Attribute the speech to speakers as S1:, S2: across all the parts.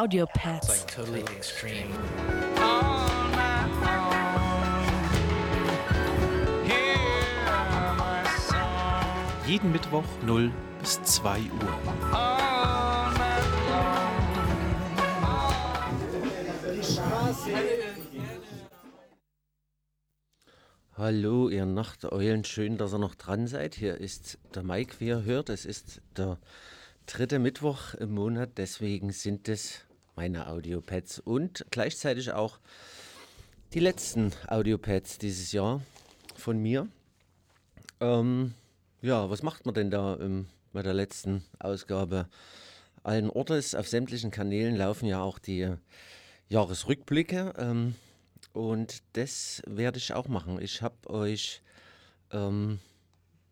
S1: Audio Pets.
S2: totally extreme.
S1: Jeden Mittwoch 0 bis 2 Uhr.
S3: Hallo, ihr Nachteulen, schön, dass ihr noch dran seid. Hier ist der Mike, wie ihr hört. Es ist der dritte Mittwoch im Monat, deswegen sind es meine Audiopads und gleichzeitig auch die letzten Audiopads dieses Jahr von mir. Ähm, ja, was macht man denn da ähm, bei der letzten Ausgabe? Allen Ortes auf sämtlichen Kanälen laufen ja auch die Jahresrückblicke. Ähm, und das werde ich auch machen. Ich habe euch ähm,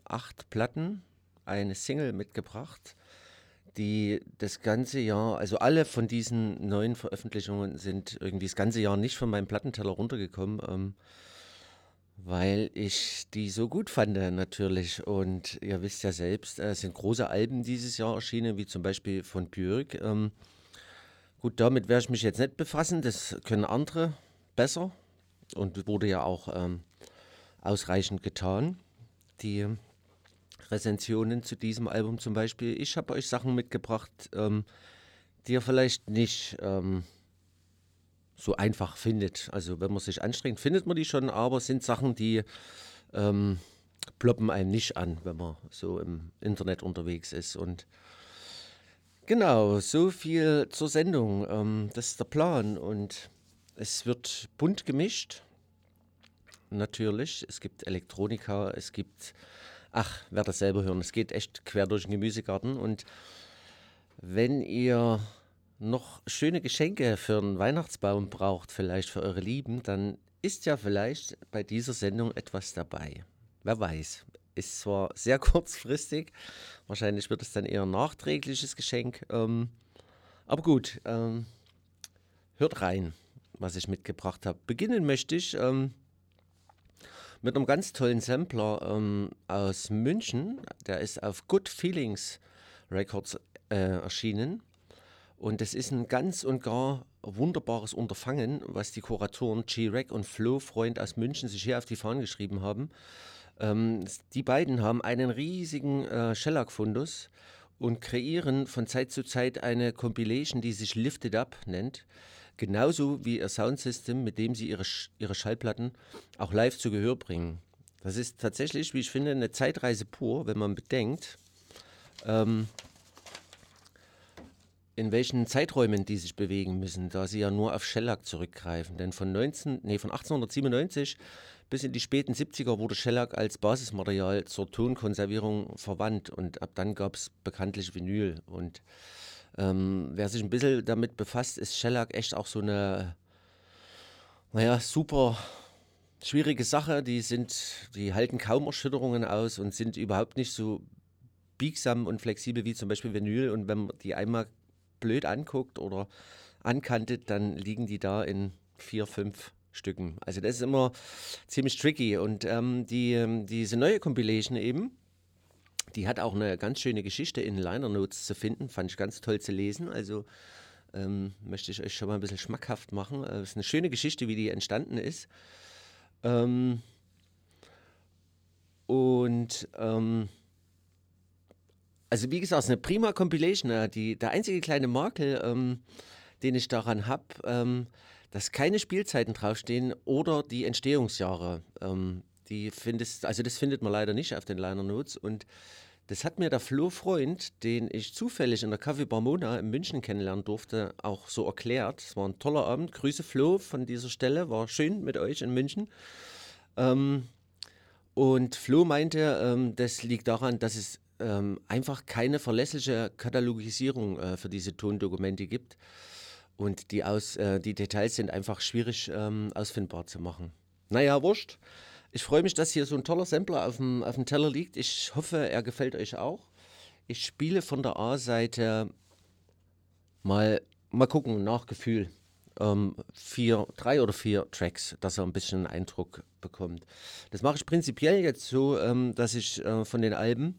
S3: acht Platten, eine Single mitgebracht, die das ganze Jahr, also alle von diesen neuen Veröffentlichungen sind irgendwie das ganze Jahr nicht von meinem Plattenteller runtergekommen, ähm, weil ich die so gut fand natürlich. Und ihr wisst ja selbst, äh, es sind große Alben dieses Jahr erschienen, wie zum Beispiel von Björk. Ähm, gut, damit werde ich mich jetzt nicht befassen, das können andere besser und wurde ja auch ähm, ausreichend getan. Die Rezensionen zu diesem Album zum Beispiel. Ich habe euch Sachen mitgebracht, ähm, die ihr vielleicht nicht ähm, so einfach findet. Also wenn man sich anstrengt, findet man die schon, aber sind Sachen, die ähm, ploppen einem nicht an, wenn man so im Internet unterwegs ist. Und genau, so viel zur Sendung. Ähm, das ist der Plan und es wird bunt gemischt. Natürlich. Es gibt Elektronika, es gibt, ach, wer das selber hören, es geht echt quer durch den Gemüsegarten. Und wenn ihr noch schöne Geschenke für einen Weihnachtsbaum braucht, vielleicht für eure Lieben, dann ist ja vielleicht bei dieser Sendung etwas dabei. Wer weiß. Ist zwar sehr kurzfristig, wahrscheinlich wird es dann eher ein nachträgliches Geschenk. Ähm, aber gut, ähm, hört rein, was ich mitgebracht habe. Beginnen möchte ich ähm, mit einem ganz tollen Sampler ähm, aus München. Der ist auf Good Feelings Records äh, erschienen. Und es ist ein ganz und gar wunderbares Unterfangen, was die Kuratoren G-Rec und Flo Freund aus München sich hier auf die Fahnen geschrieben haben. Ähm, die beiden haben einen riesigen äh, Shellac-Fundus und kreieren von Zeit zu Zeit eine Compilation, die sich Lifted Up nennt. Genauso wie ihr Soundsystem, mit dem sie ihre, ihre Schallplatten auch live zu Gehör bringen. Das ist tatsächlich, wie ich finde, eine Zeitreise pur, wenn man bedenkt, ähm, in welchen Zeiträumen die sich bewegen müssen, da sie ja nur auf Shellac zurückgreifen. Denn von, 19, nee, von 1897 bis in die späten 70er wurde Shellac als Basismaterial zur Tonkonservierung verwandt und ab dann gab es bekanntlich Vinyl. Und ähm, wer sich ein bisschen damit befasst, ist Shellac echt auch so eine, naja, super schwierige Sache. Die sind, die halten kaum Erschütterungen aus und sind überhaupt nicht so biegsam und flexibel wie zum Beispiel Vinyl. Und wenn man die einmal blöd anguckt oder ankantet, dann liegen die da in vier, fünf Stücken. Also das ist immer ziemlich tricky. Und ähm, die, ähm, diese neue Compilation eben, die hat auch eine ganz schöne Geschichte in Liner Notes zu finden. Fand ich ganz toll zu lesen. Also ähm, möchte ich euch schon mal ein bisschen schmackhaft machen. Äh, Es ist eine schöne Geschichte, wie die entstanden ist. Ähm, und ähm, also wie gesagt, es ist eine prima Compilation. äh, Die, der einzige kleine Makel, ähm, den ich daran habe, ähm, dass keine Spielzeiten draufstehen oder die Entstehungsjahre. Ähm, die findest, also das findet man leider nicht auf den Liner Notes. Und das hat mir der Flo Freund, den ich zufällig in der Café Barmona in München kennenlernen durfte, auch so erklärt. Es war ein toller Abend. Grüße Flo von dieser Stelle. War schön mit euch in München. Ähm, und Flo meinte, ähm, das liegt daran, dass es ähm, einfach keine verlässliche Katalogisierung äh, für diese Tondokumente gibt. Und die, aus, äh, die Details sind einfach schwierig ähm, ausfindbar zu machen. Naja, wurscht. Ich freue mich, dass hier so ein toller Sampler auf dem, auf dem Teller liegt. Ich hoffe, er gefällt euch auch. Ich spiele von der A-Seite mal, mal gucken, nach Gefühl. Ähm, vier, drei oder vier Tracks, dass er ein bisschen einen Eindruck bekommt. Das mache ich prinzipiell jetzt so, ähm, dass ich äh, von den Alben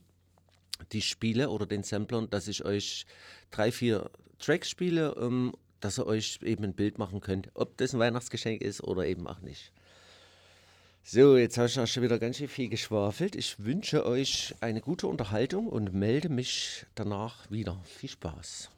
S3: die spiele oder den Samplern, dass ich euch drei, vier Tracks spiele, ähm, dass ihr euch eben ein Bild machen könnt, ob das ein Weihnachtsgeschenk ist oder eben auch nicht. So, jetzt habe ich auch schon wieder ganz schön viel geschwafelt. Ich wünsche euch eine gute Unterhaltung und melde mich danach wieder. Viel Spaß.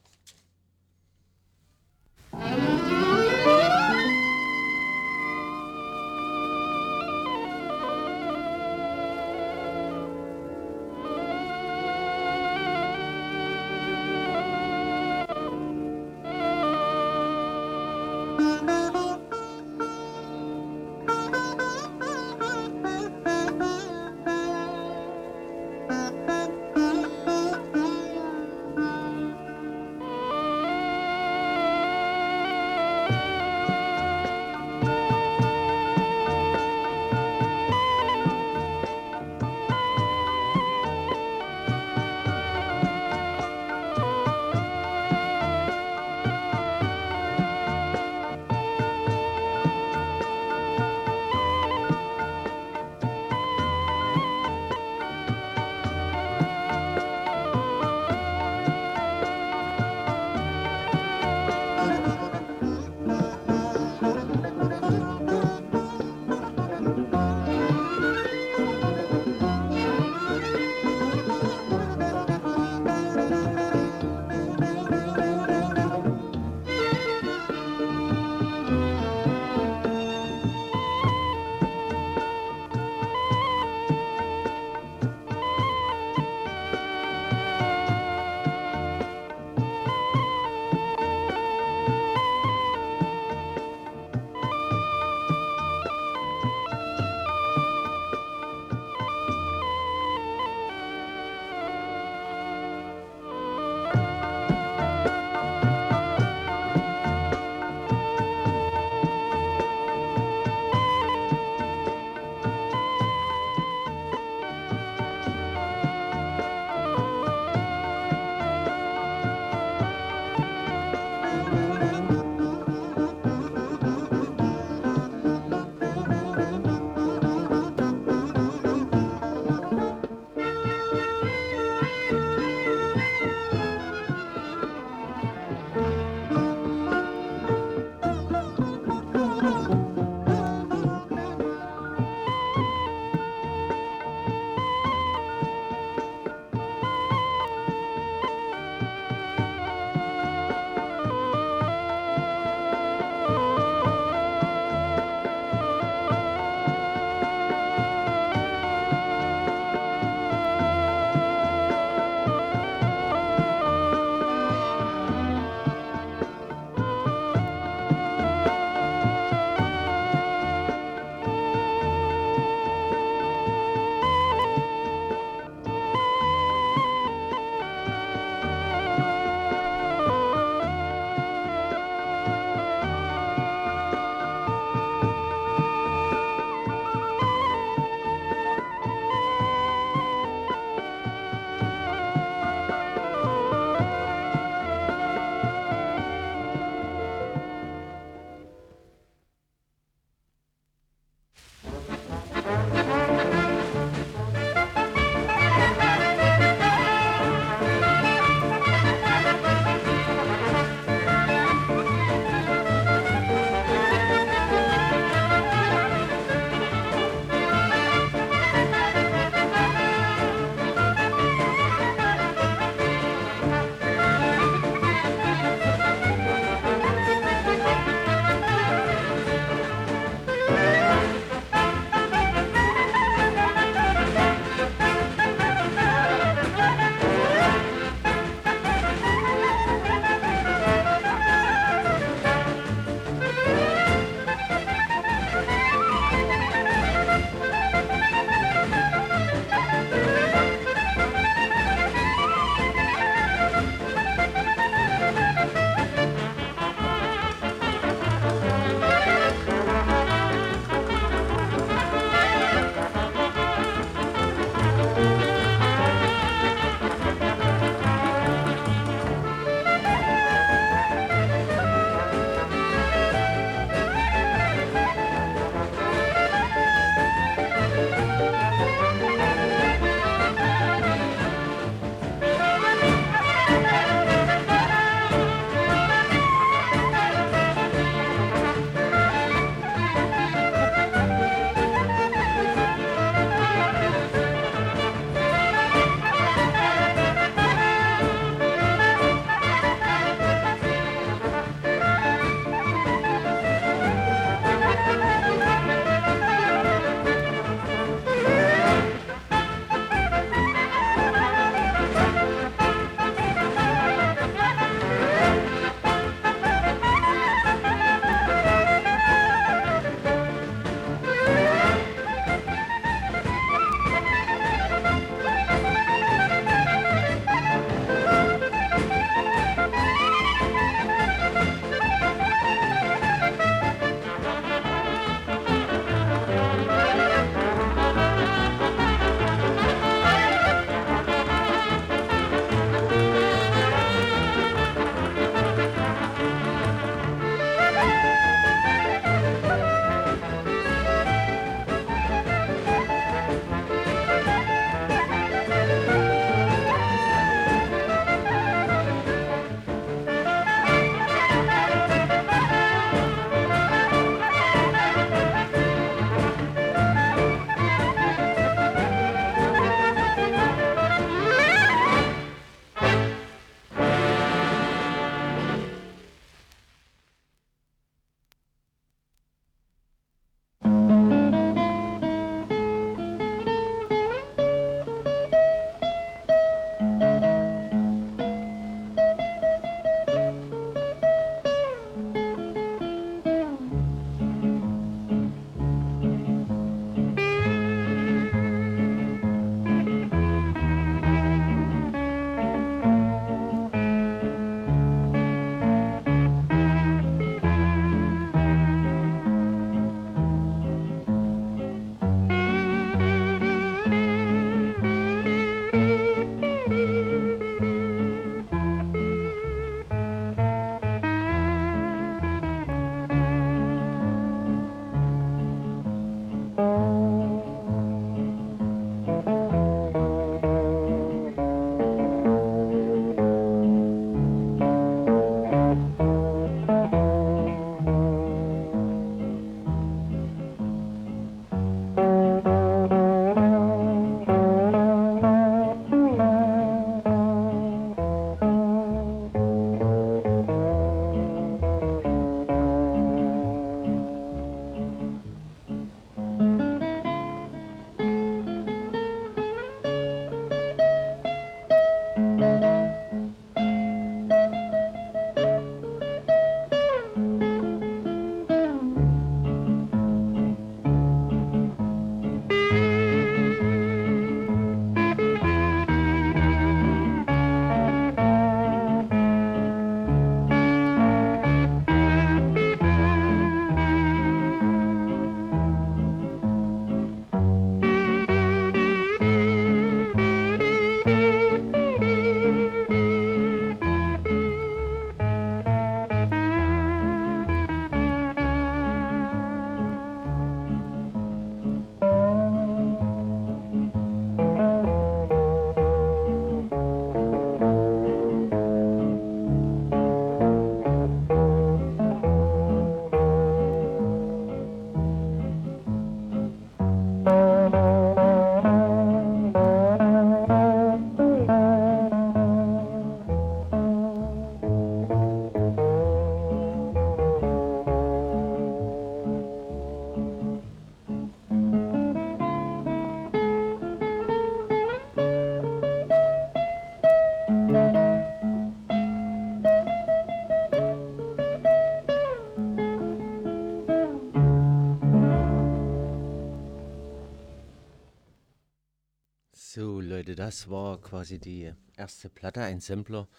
S3: So, Leute, das war quasi die erste Platte, ein Sampler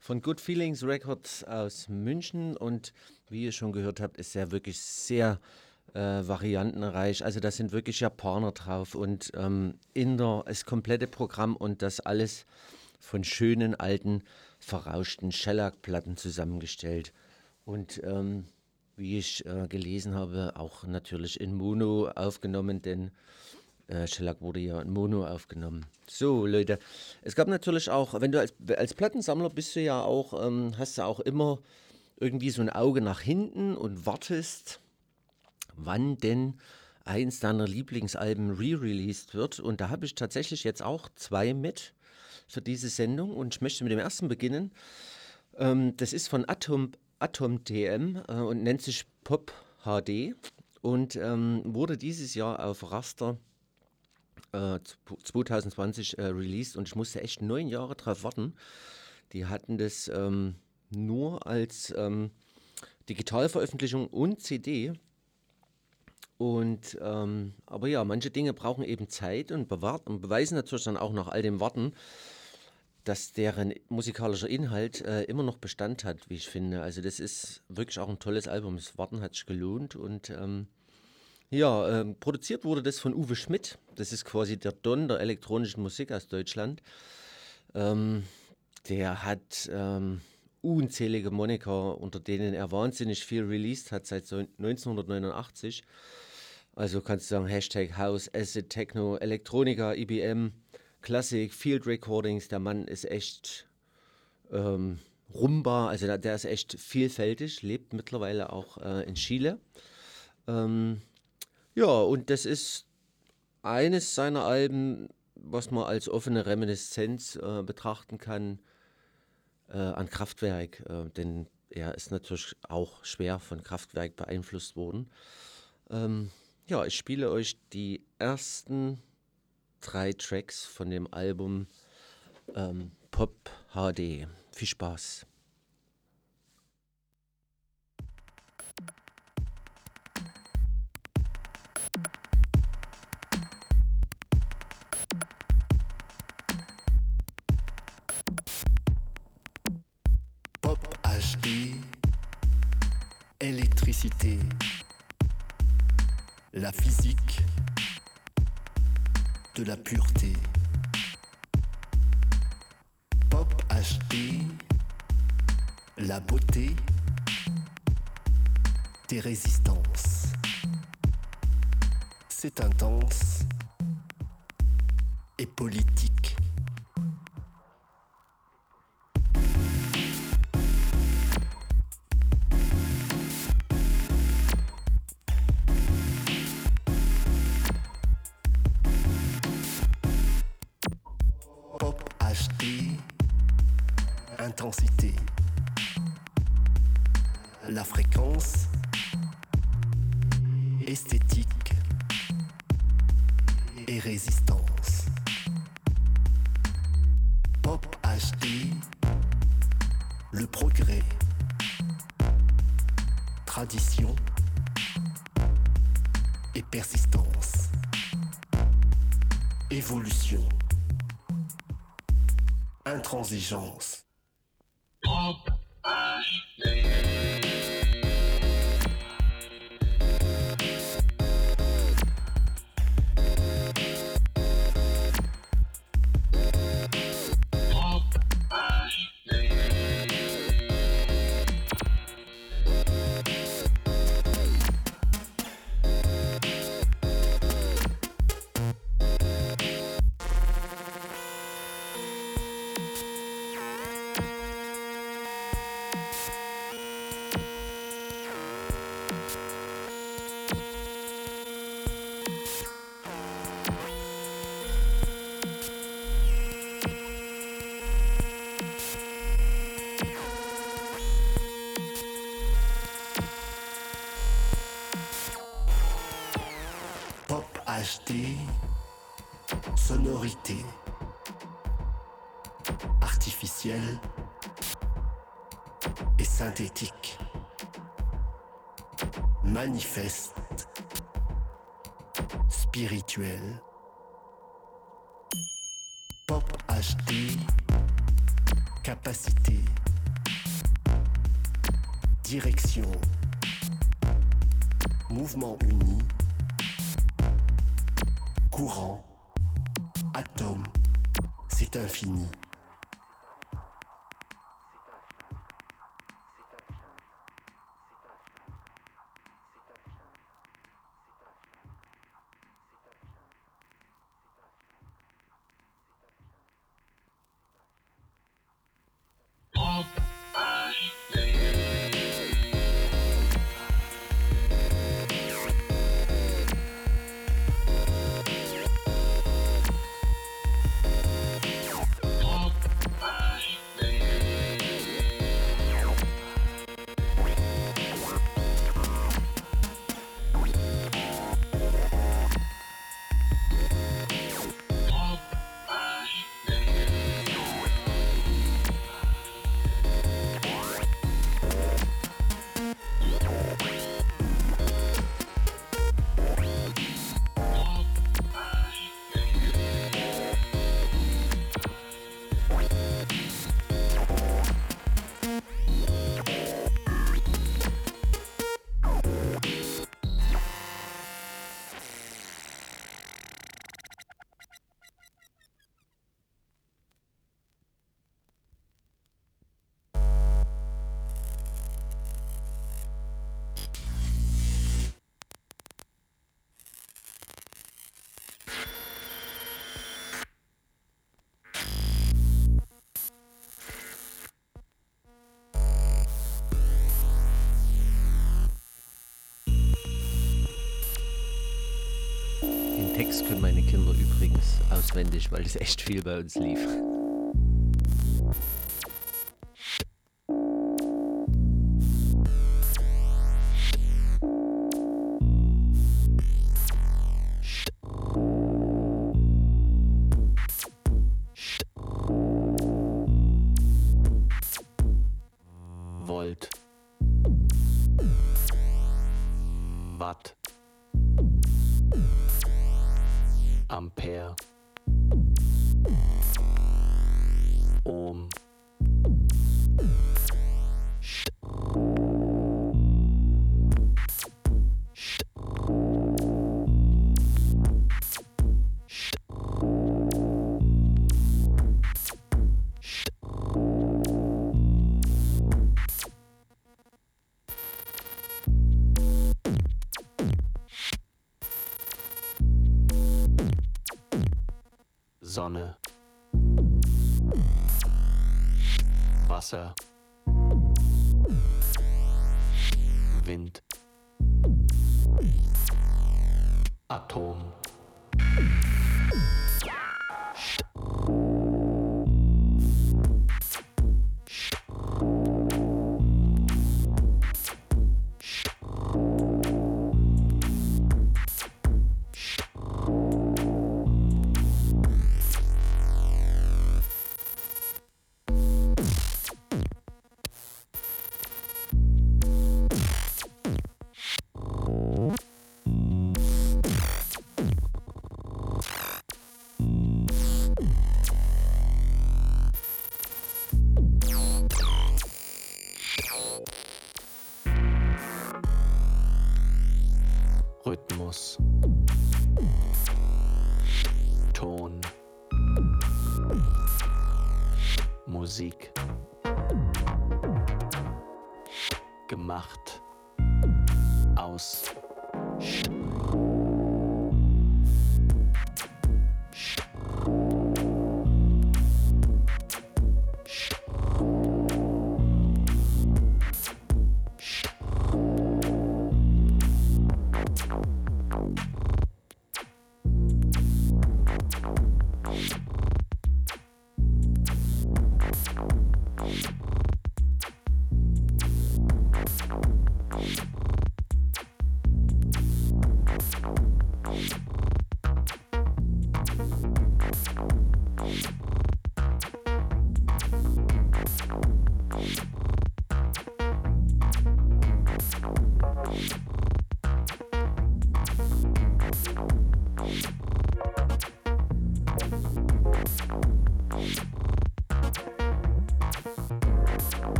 S3: von Good Feelings Records aus München. Und wie ihr schon gehört habt, ist er wirklich sehr äh, variantenreich. Also da sind wirklich Japaner drauf und ähm, Inder, das komplette Programm und das alles von schönen, alten, verrauschten Shellac-Platten zusammengestellt. Und ähm, wie ich äh, gelesen habe, auch natürlich in Mono aufgenommen, denn äh, Shellac wurde ja in Mono aufgenommen. So, Leute, es gab natürlich auch, wenn du als, als Plattensammler bist du ja auch, ähm, hast du auch immer irgendwie so ein Auge nach hinten und wartest, wann denn eins deiner Lieblingsalben re-released wird. Und da habe ich tatsächlich jetzt auch zwei mit für diese Sendung und ich möchte mit dem ersten beginnen. Ähm, das ist von Atom, Atom TM äh, und nennt sich Pop HD und ähm, wurde dieses Jahr auf Raster äh, 2020 äh, released und ich musste echt neun Jahre drauf warten. Die hatten das ähm, nur als ähm, Digitalveröffentlichung und CD. Und ähm, aber ja, manche Dinge brauchen eben Zeit und, bewahrt, und beweisen natürlich dann auch nach all dem Warten, dass deren musikalischer Inhalt äh, immer noch Bestand hat, wie ich finde. Also das ist wirklich auch ein tolles Album. Das Warten hat sich gelohnt und ähm, ja, ähm, produziert wurde das von Uwe Schmidt. Das ist quasi der Don der elektronischen Musik aus Deutschland. Ähm, der hat ähm, unzählige Moniker, unter denen er wahnsinnig viel released hat seit so 1989. Also kannst du sagen Hashtag House, Acid, Techno, Elektronika, IBM, Klassik, Field Recordings. Der Mann ist echt ähm, Rumba, also der, der, ist echt vielfältig, lebt mittlerweile auch äh, in Chile. Ähm, ja, und das ist eines seiner Alben, was man als offene Reminiszenz äh, betrachten kann äh, an Kraftwerk, äh, denn er ist natürlich auch schwer von Kraftwerk beeinflusst worden. Ähm, ja, ich spiele euch die ersten drei Tracks von dem Album ähm, Pop HD. Viel Spaß.
S2: La physique de la pureté. Pop HD, la beauté des résistances. C'est intense et politique. Évolution. Intransigeance. Manifeste, spirituel HD, capacité, direction, mouvement uni, courant, atome, c'est infini.
S3: Auswendig, weil es echt viel bei uns lief.
S4: Ampere.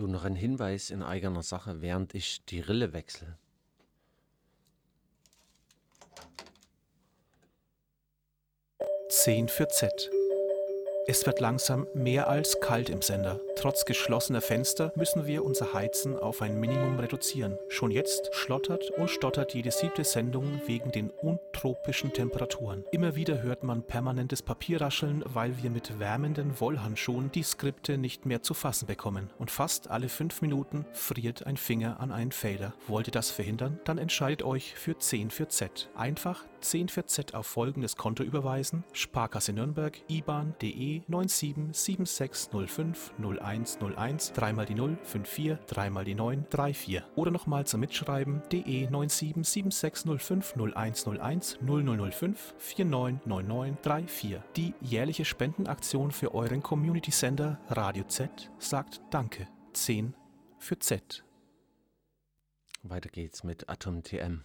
S5: So, noch ein Hinweis in eigener Sache, während ich die Rille wechsle.
S1: Zehn für Z. Es wird langsam mehr als kalt im Sender. Trotz geschlossener Fenster müssen wir unser Heizen auf ein Minimum reduzieren. Schon jetzt schlottert und stottert jede siebte Sendung wegen den untropischen Temperaturen. Immer wieder hört man permanentes Papierrascheln, weil wir mit wärmenden Wollhandschuhen die Skripte nicht mehr zu fassen bekommen. Und fast alle fünf Minuten friert ein Finger an einen Fader. Wollt ihr das verhindern? Dann entscheidet euch für 10 für Z. Einfach 10 für Z auf folgendes Konto überweisen: Sparkasse Nürnberg, IBAN.de 9776050101, dreimal die 0, 54, dreimal die 9, 34. Oder nochmal zum Mitschreiben: DE 9776050101 0005 499934. Die jährliche Spendenaktion für euren Community-Sender Radio Z sagt Danke. 10 für Z.
S5: Weiter geht's mit Atom TM.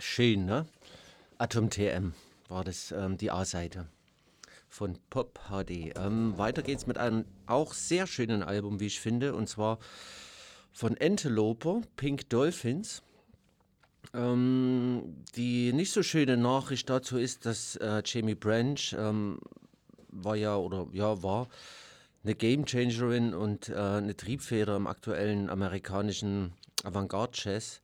S3: Schön, ne? Atom TM war das ähm, die A-Seite von Pop HD. Ähm, weiter geht's mit einem auch sehr schönen Album, wie ich finde, und zwar von Antelope, Pink Dolphins. Ähm, die nicht so schöne Nachricht dazu ist, dass äh, Jamie Branch ähm, war ja oder ja war eine Gamechangerin und äh, eine Triebfeder im aktuellen amerikanischen Avantgarde-Jazz.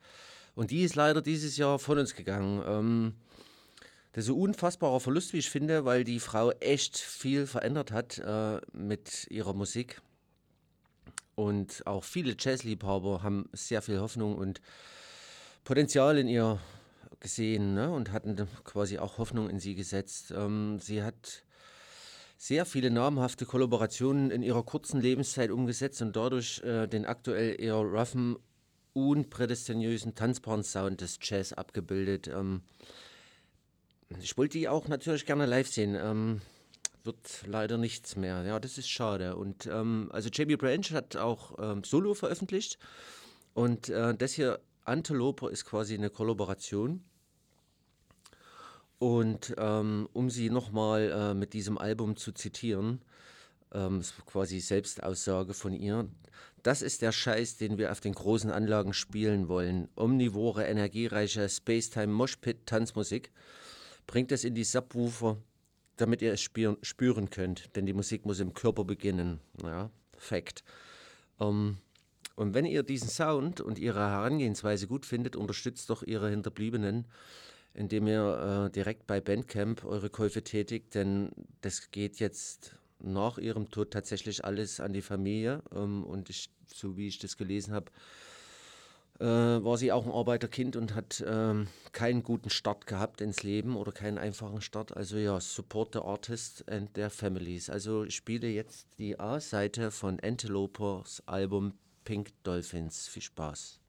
S3: Und die ist leider dieses Jahr von uns gegangen. Ähm, das ist ein unfassbarer Verlust, wie ich finde, weil die Frau echt viel verändert hat äh, mit ihrer Musik. Und auch viele Jazzliebhaber haben sehr viel Hoffnung und Potenzial in ihr gesehen ne? und hatten quasi auch Hoffnung in sie gesetzt. Ähm, sie hat sehr viele namhafte Kollaborationen in ihrer kurzen Lebenszeit umgesetzt und dadurch äh, den aktuell eher roughen, unprädestinösen, tanzbaren Sound des Jazz abgebildet. Ähm, ich wollte die auch natürlich gerne live sehen. Ähm, wird leider nichts mehr. Ja, das ist schade. Und ähm, also JB Branch hat auch ähm, Solo veröffentlicht. Und äh, das hier, Antelope, ist quasi eine Kollaboration. Und ähm, um sie nochmal äh, mit diesem Album zu zitieren, ähm, quasi Selbstaussage von ihr. Das ist der Scheiß, den wir auf den großen Anlagen spielen wollen. Omnivore, energiereiche Spacetime Moshpit Tanzmusik. Bringt es in die Subwoofer, damit ihr es spüren, spüren könnt. Denn die Musik muss im Körper beginnen. Ja, Fact. Ähm, und wenn ihr diesen Sound und ihre Herangehensweise gut findet, unterstützt doch ihre Hinterbliebenen, indem ihr äh, direkt bei Bandcamp eure Käufe tätigt, denn das geht jetzt nach ihrem Tod tatsächlich alles an die Familie. Ähm, und ich, so wie ich das gelesen habe, äh, war sie auch ein Arbeiterkind und hat ähm, keinen guten Start gehabt ins Leben oder keinen einfachen Start. Also ja, support the artist and their families. Also ich spiele jetzt die A-Seite von Antelopers Album Pink Dolphins. Viel Spaß.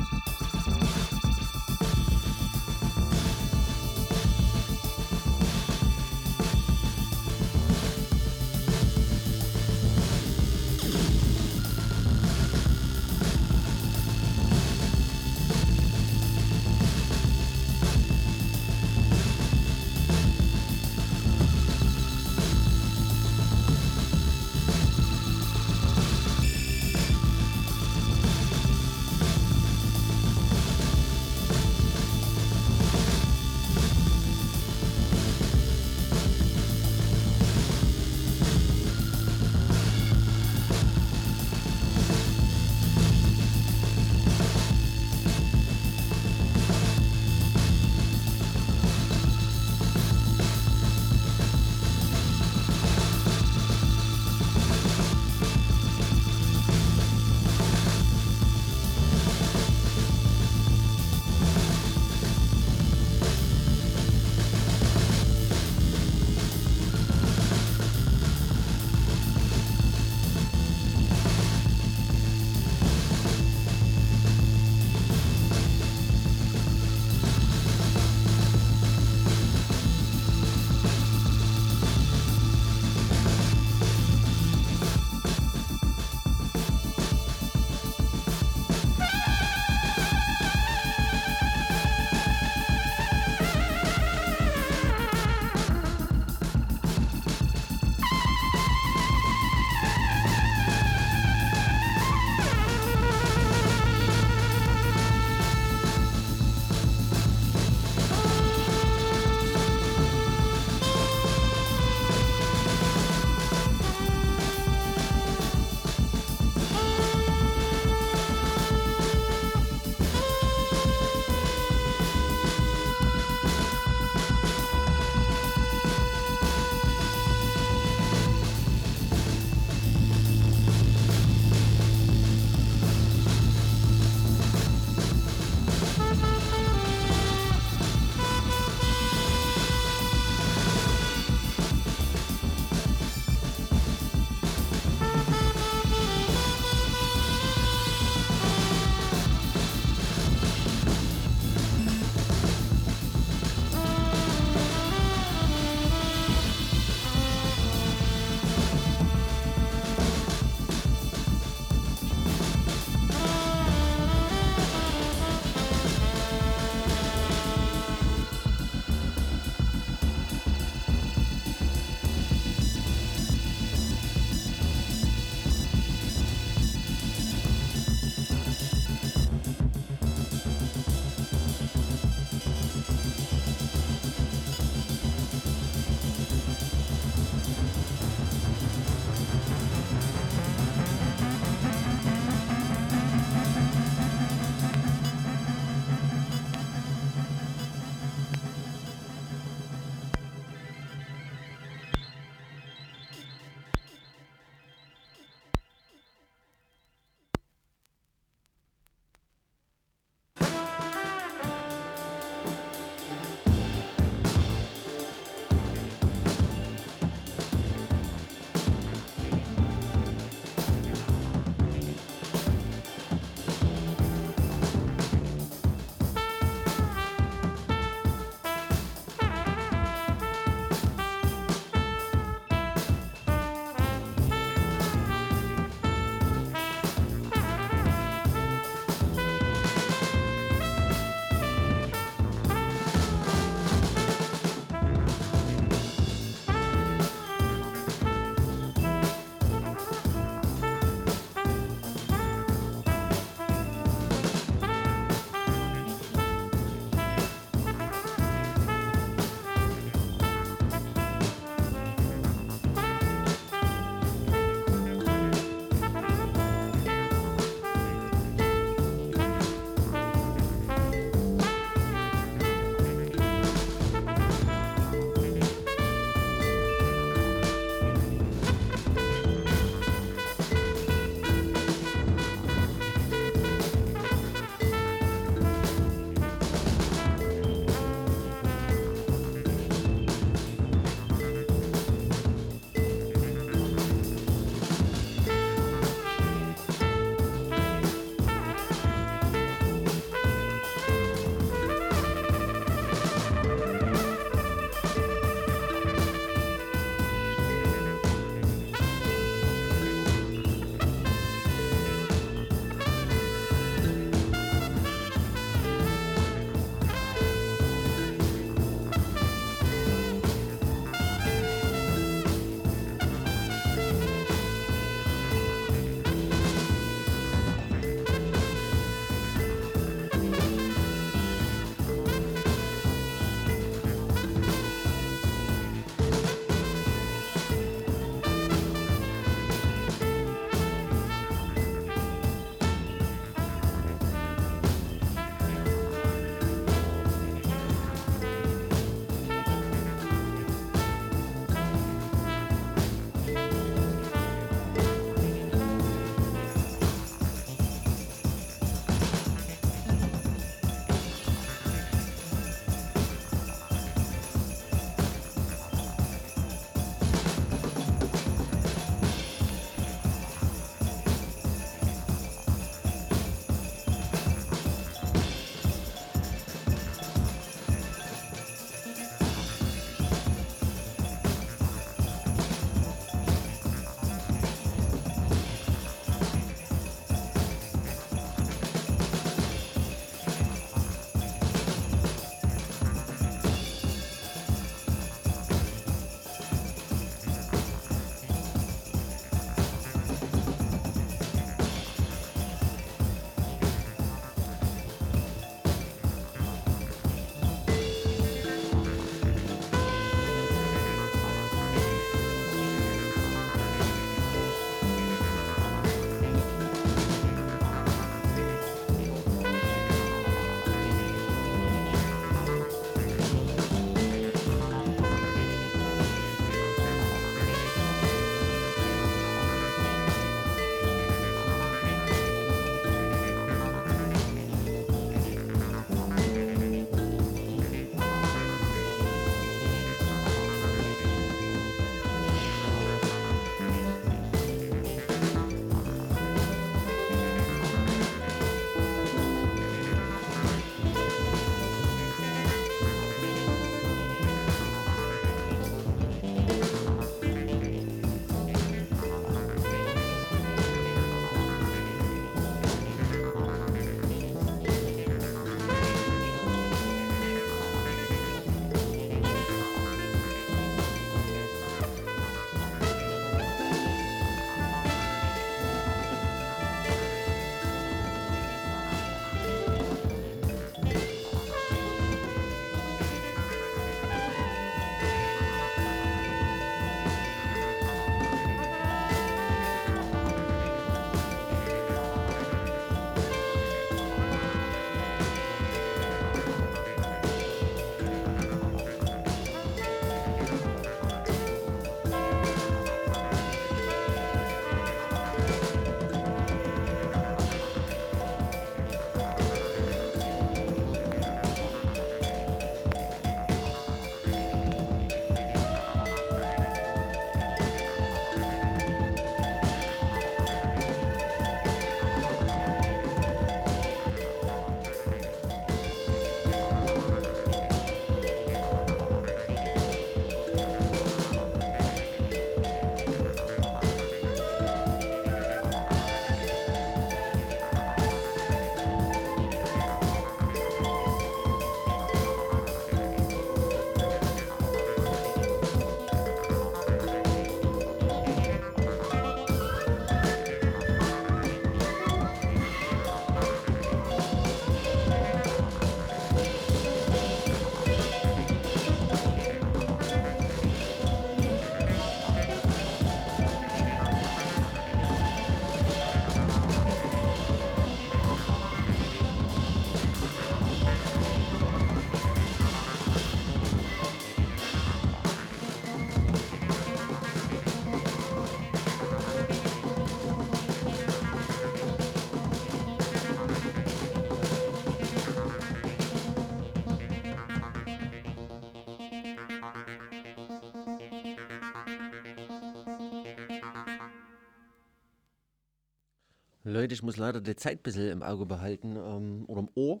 S3: Leute, ich muss leider die Zeit ein bisschen im Auge behalten ähm, oder im Ohr,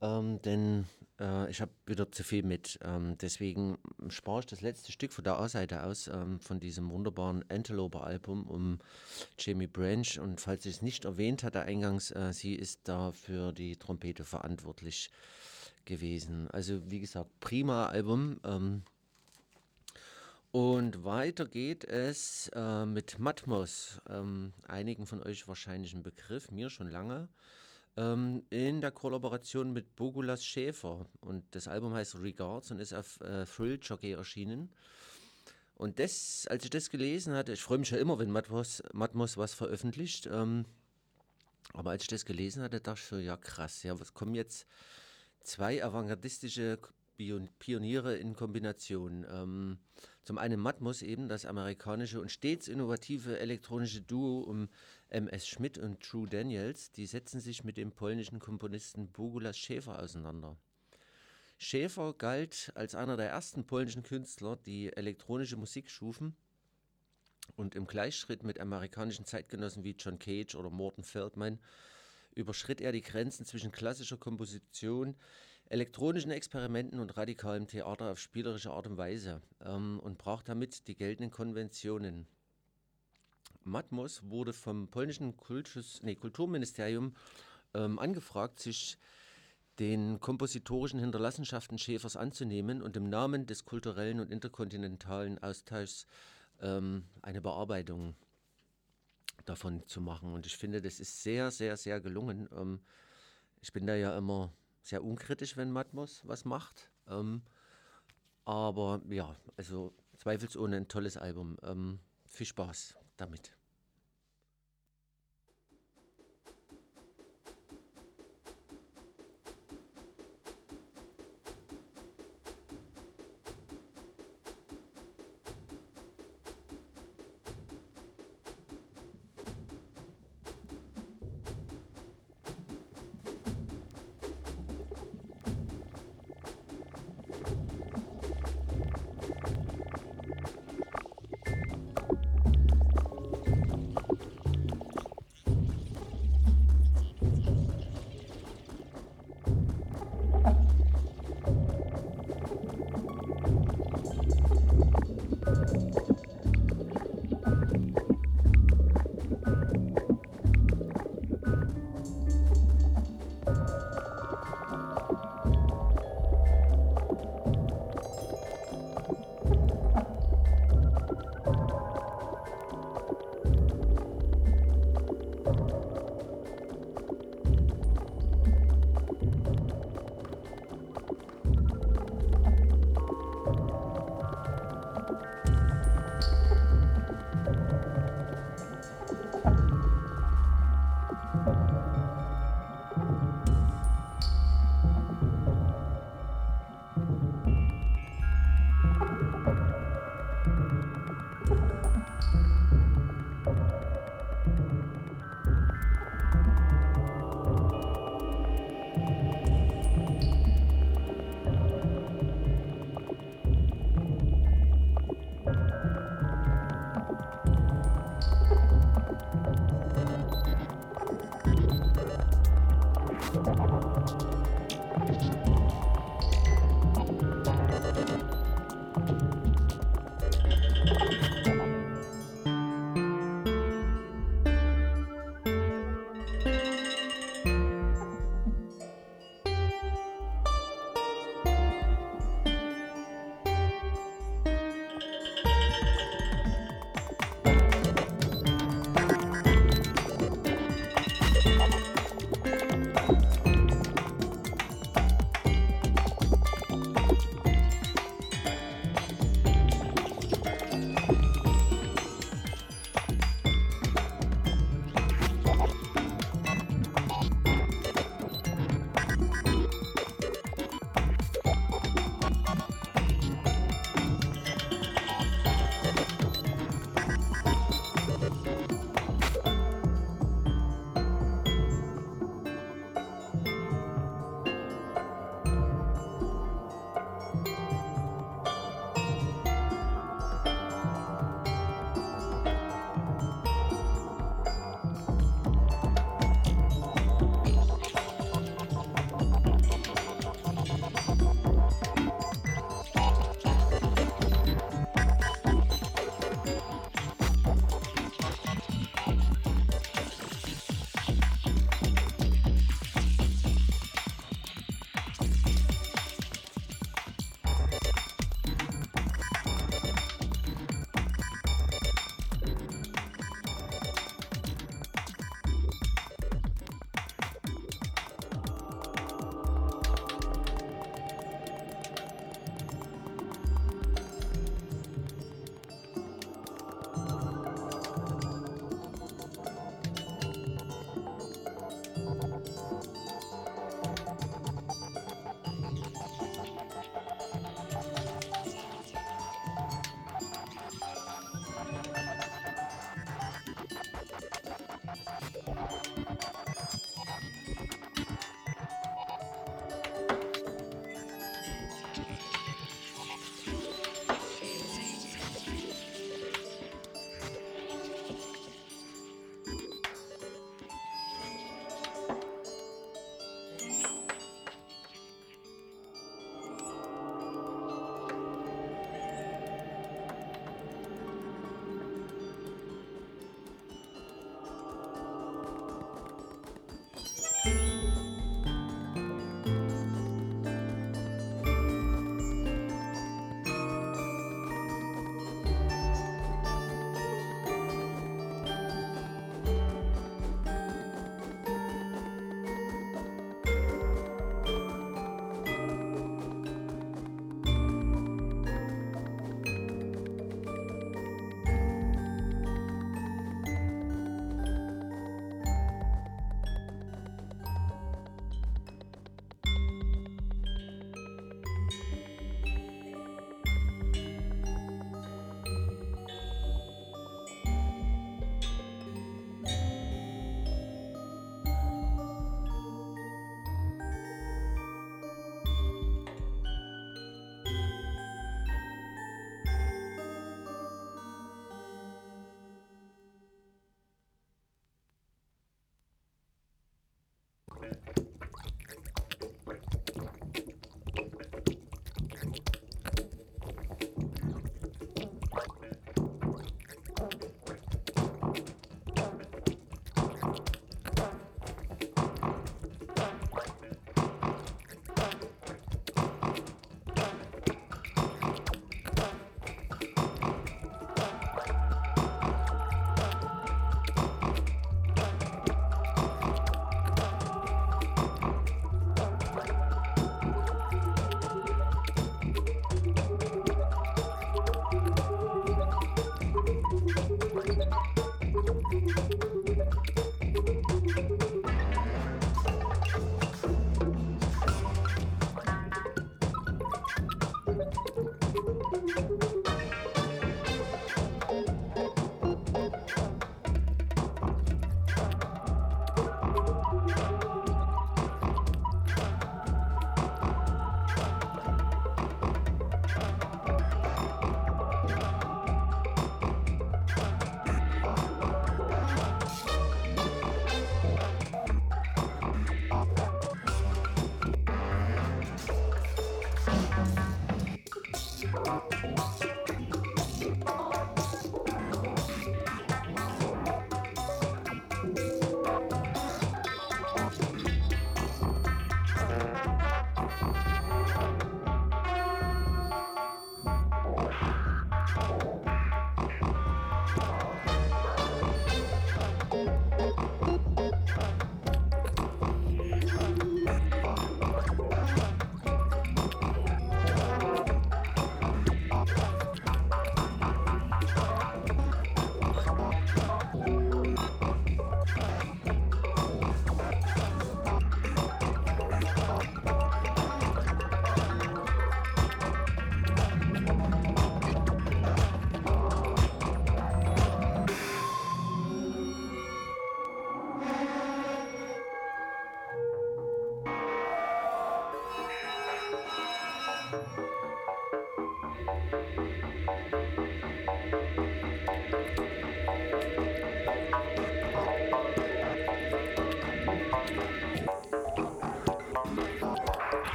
S3: ähm, denn äh, ich habe wieder zu viel mit. Ähm, deswegen spare ich das letzte Stück von der A-Seite aus, ähm, von diesem wunderbaren Antelope-Album um Jamie Branch. Und falls ich es nicht erwähnt hatte eingangs, äh, sie ist da für die Trompete verantwortlich gewesen. Also wie gesagt, prima Album. Und weiter geht es äh, mit Matmos. Ähm, einigen von euch wahrscheinlich ein Begriff, mir schon lange. Ähm, in der Kollaboration mit Bogulas Schäfer. Und das Album heißt Regards und ist auf äh, Thrill Jockey erschienen. Und das, als ich das gelesen hatte, ich freue mich ja immer, wenn Matmos, Matmos was veröffentlicht. Ähm, aber als ich das gelesen hatte, dachte ich so, ja krass, ja, was kommen jetzt zwei avantgardistische Pioniere in Kombination. Ähm, zum einen Matmos eben, das amerikanische und stets innovative elektronische Duo um MS Schmidt und True Daniels, die setzen sich mit dem polnischen Komponisten Bogulas Schäfer auseinander. Schäfer galt als einer der ersten polnischen Künstler, die elektronische Musik schufen und im Gleichschritt mit amerikanischen Zeitgenossen wie John Cage oder Morton Feldman überschritt er die Grenzen zwischen klassischer Komposition, elektronischen Experimenten und radikalem Theater auf spielerische Art und Weise ähm, und brach damit die geltenden Konventionen. Matmos wurde vom polnischen Kultus, nee, Kulturministerium ähm, angefragt, sich den kompositorischen Hinterlassenschaften Schäfers anzunehmen und im Namen des kulturellen und interkontinentalen Austauschs ähm, eine Bearbeitung davon zu machen. Und ich finde, das ist sehr, sehr, sehr gelungen. Ähm, ich bin da ja immer sehr unkritisch, wenn Matmos was macht. Ähm, aber ja, also zweifelsohne ein tolles Album. Ähm, viel Spaß damit.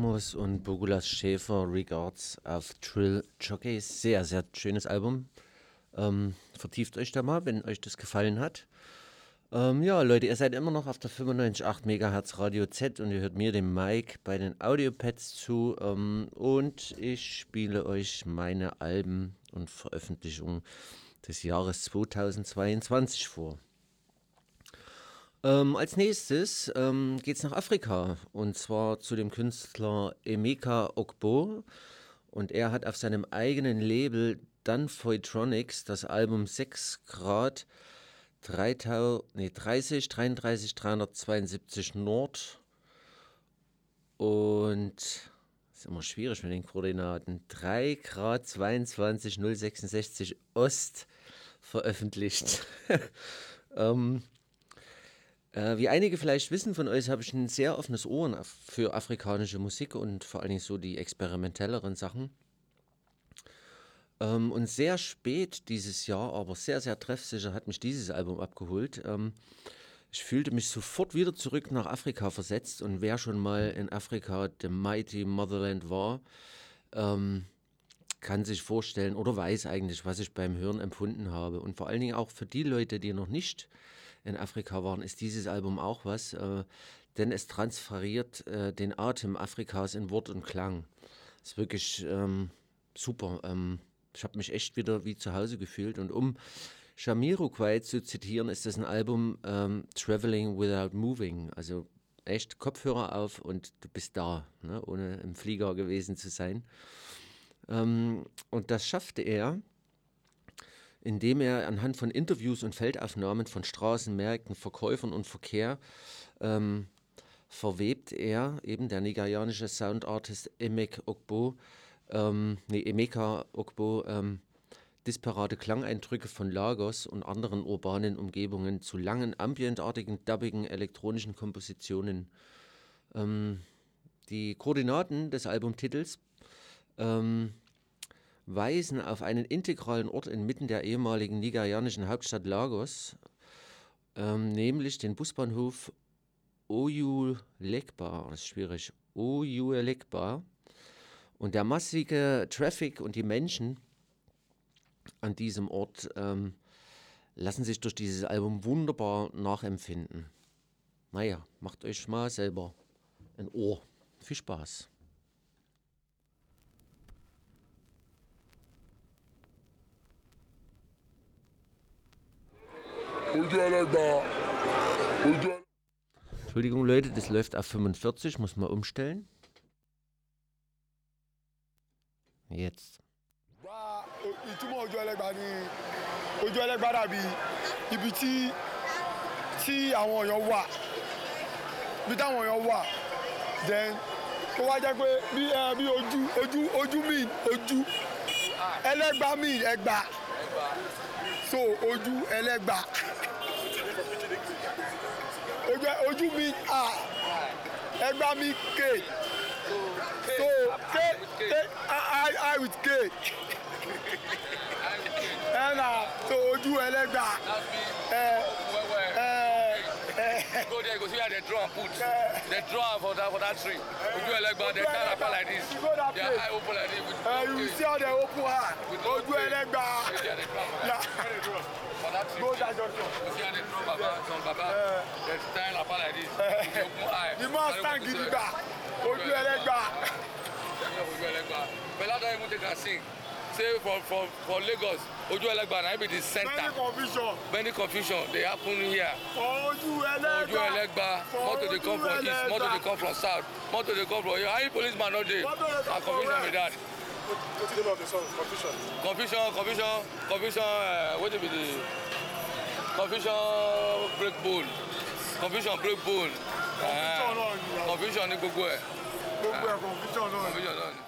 S3: Matmos und Bogulas Schäfer Regards auf Trill Jockeys. Sehr, sehr schönes Album. Ähm, vertieft euch da mal, wenn euch das gefallen hat. Ähm, ja, Leute, ihr seid immer noch auf der 95.8 MHz Radio Z und ihr hört mir, dem Mike, bei den Audiopads zu. Ähm, und ich spiele euch meine Alben und Veröffentlichungen des Jahres 2022 vor. Ähm, als nächstes ähm, geht es nach Afrika und zwar zu dem Künstler Emeka Okbo. Und er hat auf seinem eigenen Label Dunfoytronics das Album 6 Grad 3000, nee, 30, 33, 372 Nord und ist immer schwierig mit den Koordinaten 3 Grad 22 066 Ost veröffentlicht. ähm, Äh, wie einige vielleicht wissen von euch, habe ich ein sehr offenes Ohr für afrikanische Musik und vor allen Dingen so die experimentelleren Sachen. Ähm, und sehr spät dieses Jahr, aber sehr, sehr treffsicher, hat mich dieses Album abgeholt. Ähm, ich fühlte mich sofort wieder zurück nach Afrika versetzt und wer schon mal in Afrika, the mighty Motherland war, ähm, kann sich vorstellen oder weiß eigentlich, was ich beim Hören empfunden habe. Und vor allen Dingen auch für die Leute, die noch nicht in Afrika waren, ist dieses Album auch was, äh, denn es transferiert äh, den Atem Afrikas in Wort und Klang. Ist wirklich ähm, super. Ähm, ich habe mich echt wieder wie zu Hause gefühlt. Und um Jamiroquai zu zitieren, ist das ein Album ähm, Traveling Without Moving. Also echt Kopfhörer auf und du bist da, ne, ohne im Flieger gewesen zu sein. Ähm, und das schaffte er, indem er anhand von Interviews und Feldaufnahmen von Straßen, Märkten, Verkäufern und Verkehr ähm, verwebt er, eben der nigerianische Soundartist Emek Ogbo, ähm, nee, Emeka Ogbo, ähm, disparate Klangeindrücke von Lagos und anderen urbanen Umgebungen zu langen, ambientartigen, dubbigen elektronischen Kompositionen. Ähm, die Koordinaten des Albumtitels ähm, weisen auf einen integralen Ort inmitten der ehemaligen nigerianischen Hauptstadt Lagos, ähm, nämlich den Busbahnhof Oyulekba, das ist schwierig, Oyulekba. Und der massige Traffic und die Menschen an diesem Ort ähm, lassen sich durch dieses Album wunderbar nachempfinden. Naja, macht euch mal selber ein Ohr. Viel Spaß. Entschuldigung, Leute, das läuft auf 45, muss man umstellen. Jetzt.
S6: ìtumọ̀ ojú ẹlẹ́gba ni ojú ẹlẹ́gba dàbí ibi tí tí àwọn èèyàn wà ibi táwọn ẹgba so ojú ẹlẹ́gba ojú ojú mean a ẹgba mean k. So k k i i with k. Ẹ na so ojú ẹlẹ́gba. Ẹ ẹ ẹ.
S7: Go there, go see where they draw and put. They draw for that for that tree. Ojú ẹlẹ́gbà, they tie wrapper like this. Their eye open like this. With
S6: Uh, you see how they open her ojú ẹlẹ́gba
S7: That
S6: go that junction.
S7: You see how they draw baba, some baba. They tie wrapper like this. They open eye.
S6: the man stand gidigba ojú ẹlẹ́gba.
S7: Ojú ẹlẹ́gbà. Fela don even take am sing. Say for for for Lagos, Ojú ẹlẹ́gbà na be the center.
S6: many confusion
S7: Many confusion dey happen here.
S6: ojú ẹlẹ́gba.
S7: Ojú ẹlẹ́gbà,
S6: For
S7: motor dey come from east, motor dey
S6: ẹlẹ́gba.
S7: come from south, motor dey come from here. How policeman no dey? Na confusion be
S6: where?
S7: That.
S6: wetin dey of the song confusion.
S7: confusion confusion confusion uh, wetin be the confusion break bone confusion break bone
S6: Confusion náà ni
S7: confusion ní gbogbo ẹ
S6: gbogbo ẹ̀ confusion náà ni.
S7: confusion náà ni.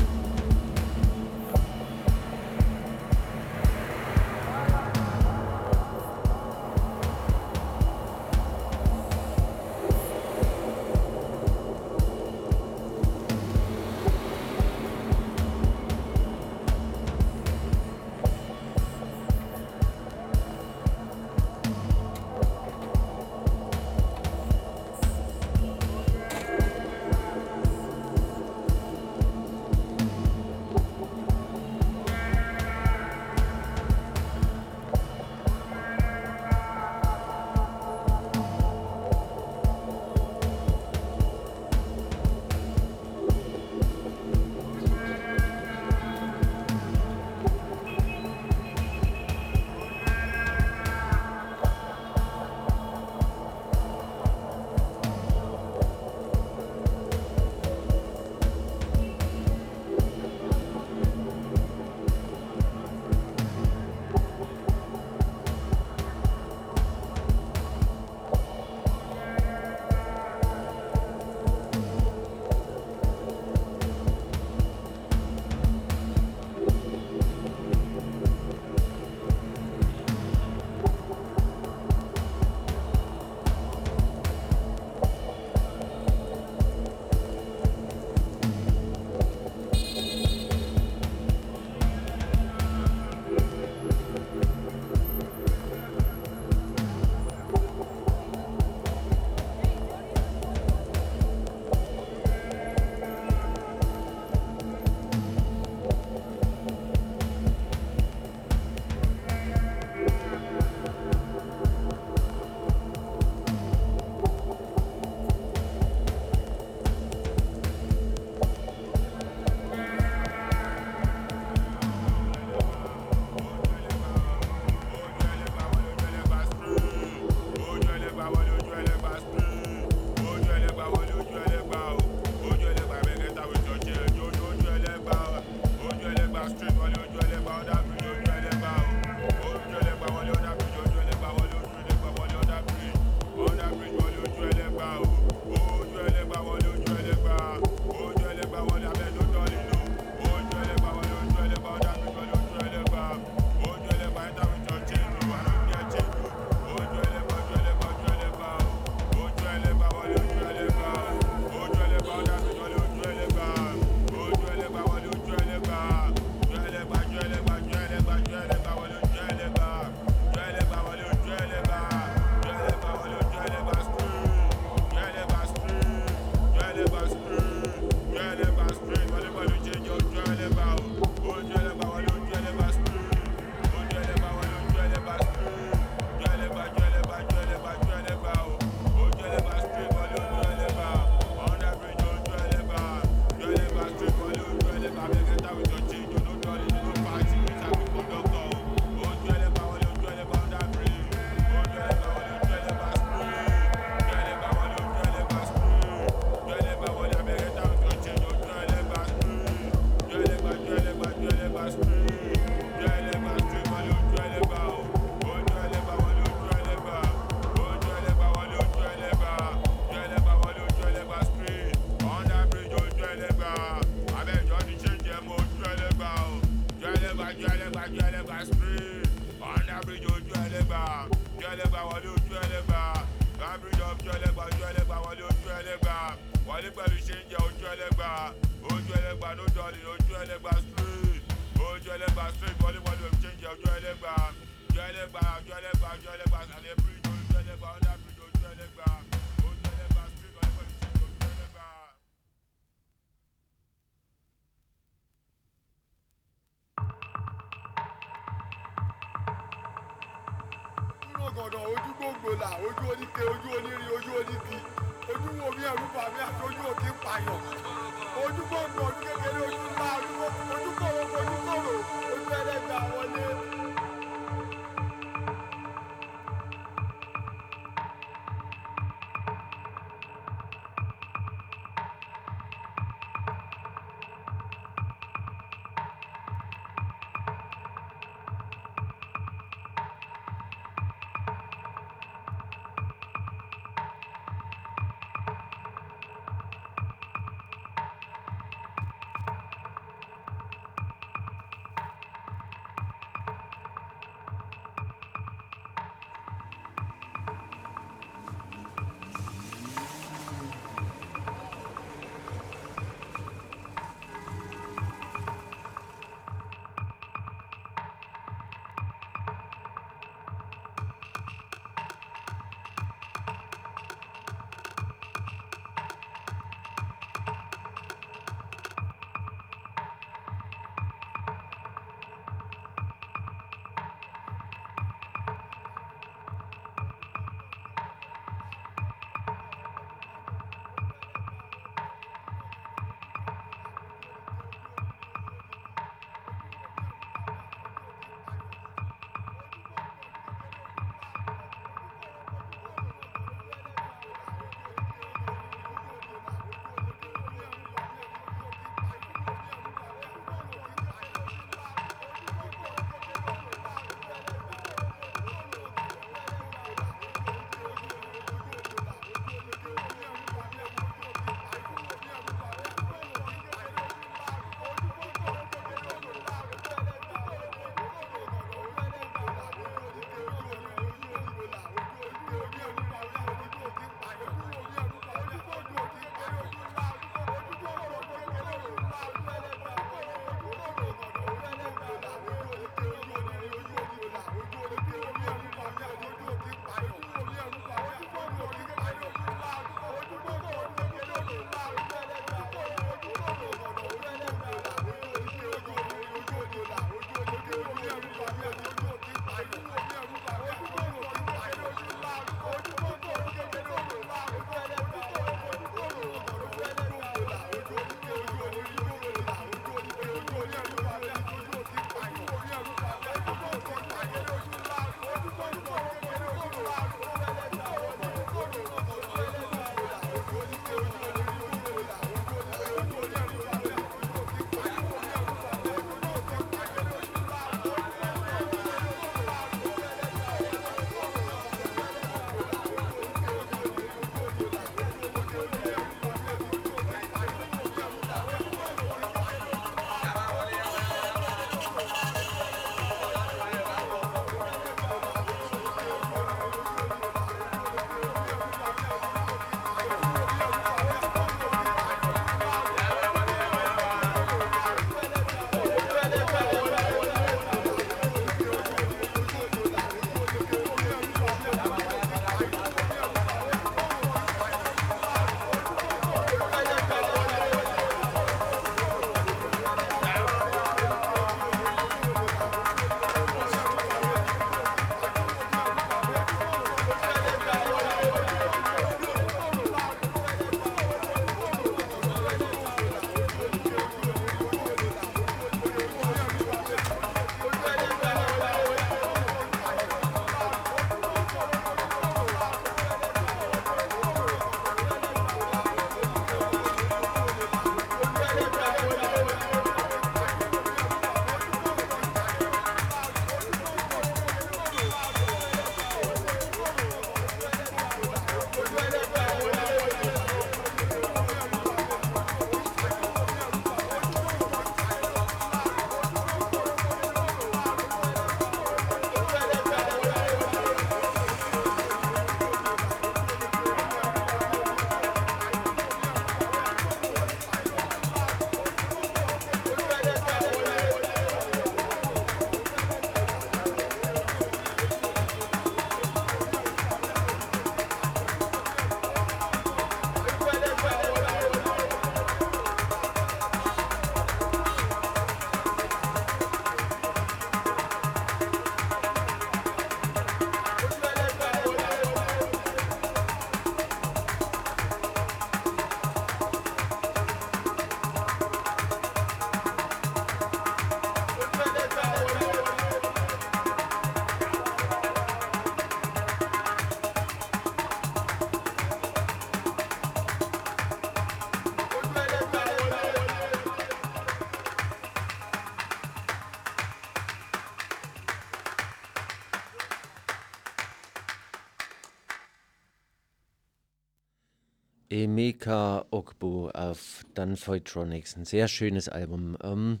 S3: Emeka Okbo auf Danfoitronics. Ein sehr schönes Album. Ähm,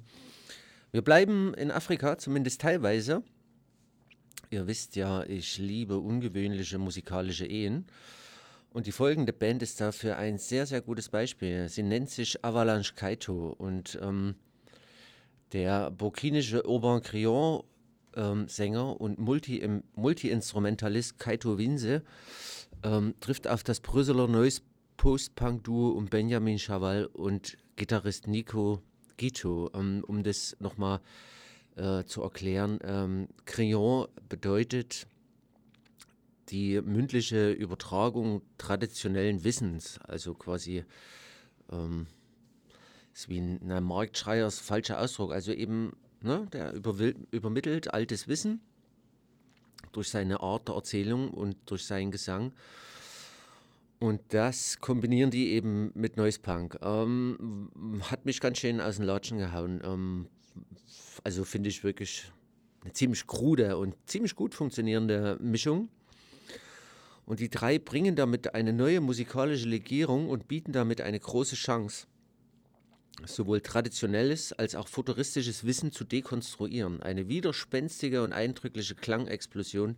S3: wir bleiben in Afrika, zumindest teilweise. Ihr wisst ja, ich liebe ungewöhnliche musikalische Ehen. Und die folgende Band ist dafür ein sehr, sehr gutes Beispiel. Sie nennt sich Avalanche Kaito und ähm, der burkinische Urban Crion ähm, Sänger und Multi-Instrumentalist Kaito Winse ähm, trifft auf das Brüsseler neues Post-Punk-Duo um Benjamin Chaval und Gitarrist Nico Gito. Ähm, um das nochmal äh, zu erklären, ähm, Crayon bedeutet die mündliche Übertragung traditionellen Wissens, also quasi ähm, ist wie ein na, Marktschreiers falscher Ausdruck, also eben, ne, der übermittelt altes Wissen durch seine Art der Erzählung und durch seinen Gesang. Und das kombinieren die eben mit Noise Punk. Ähm, hat mich ganz schön aus den Latschen gehauen. Ähm, also finde ich wirklich eine ziemlich krude und ziemlich gut funktionierende Mischung. Und die drei bringen damit eine neue musikalische Legierung und bieten damit eine große Chance, sowohl traditionelles als auch futuristisches Wissen zu dekonstruieren. Eine widerspenstige und eindrückliche Klangexplosion,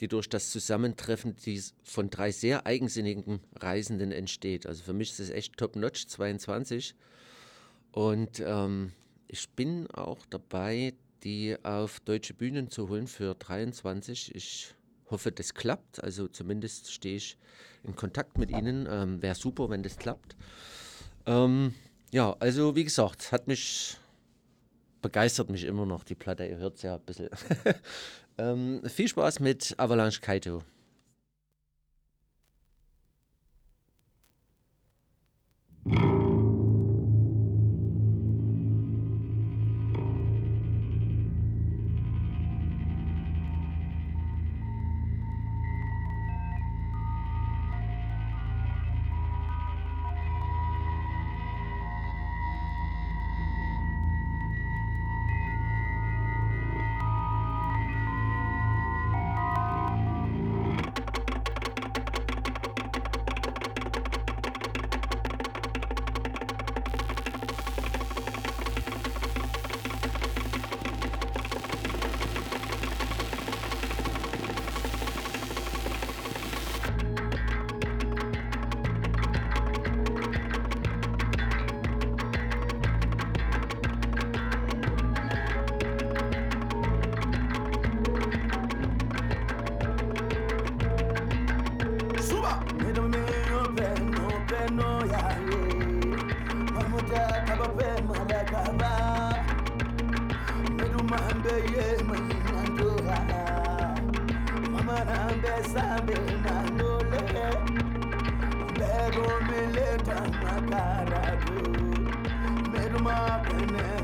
S3: die durch das Zusammentreffen von drei sehr eigensinnigen Reisenden entsteht. Also für mich ist das echt top-notch 22. Und ähm, ich bin auch dabei, die auf deutsche Bühnen zu holen für 23. Ich hoffe, das klappt. Also zumindest stehe ich in Kontakt mit ihnen. Ähm, Wäre super, wenn das klappt. Ähm, ja, also wie gesagt, hat mich begeistert mich immer noch die Platte. Ihr hört es ja ein bisschen. ähm, viel Spaß mit Avalanche Kaito.
S8: happiness.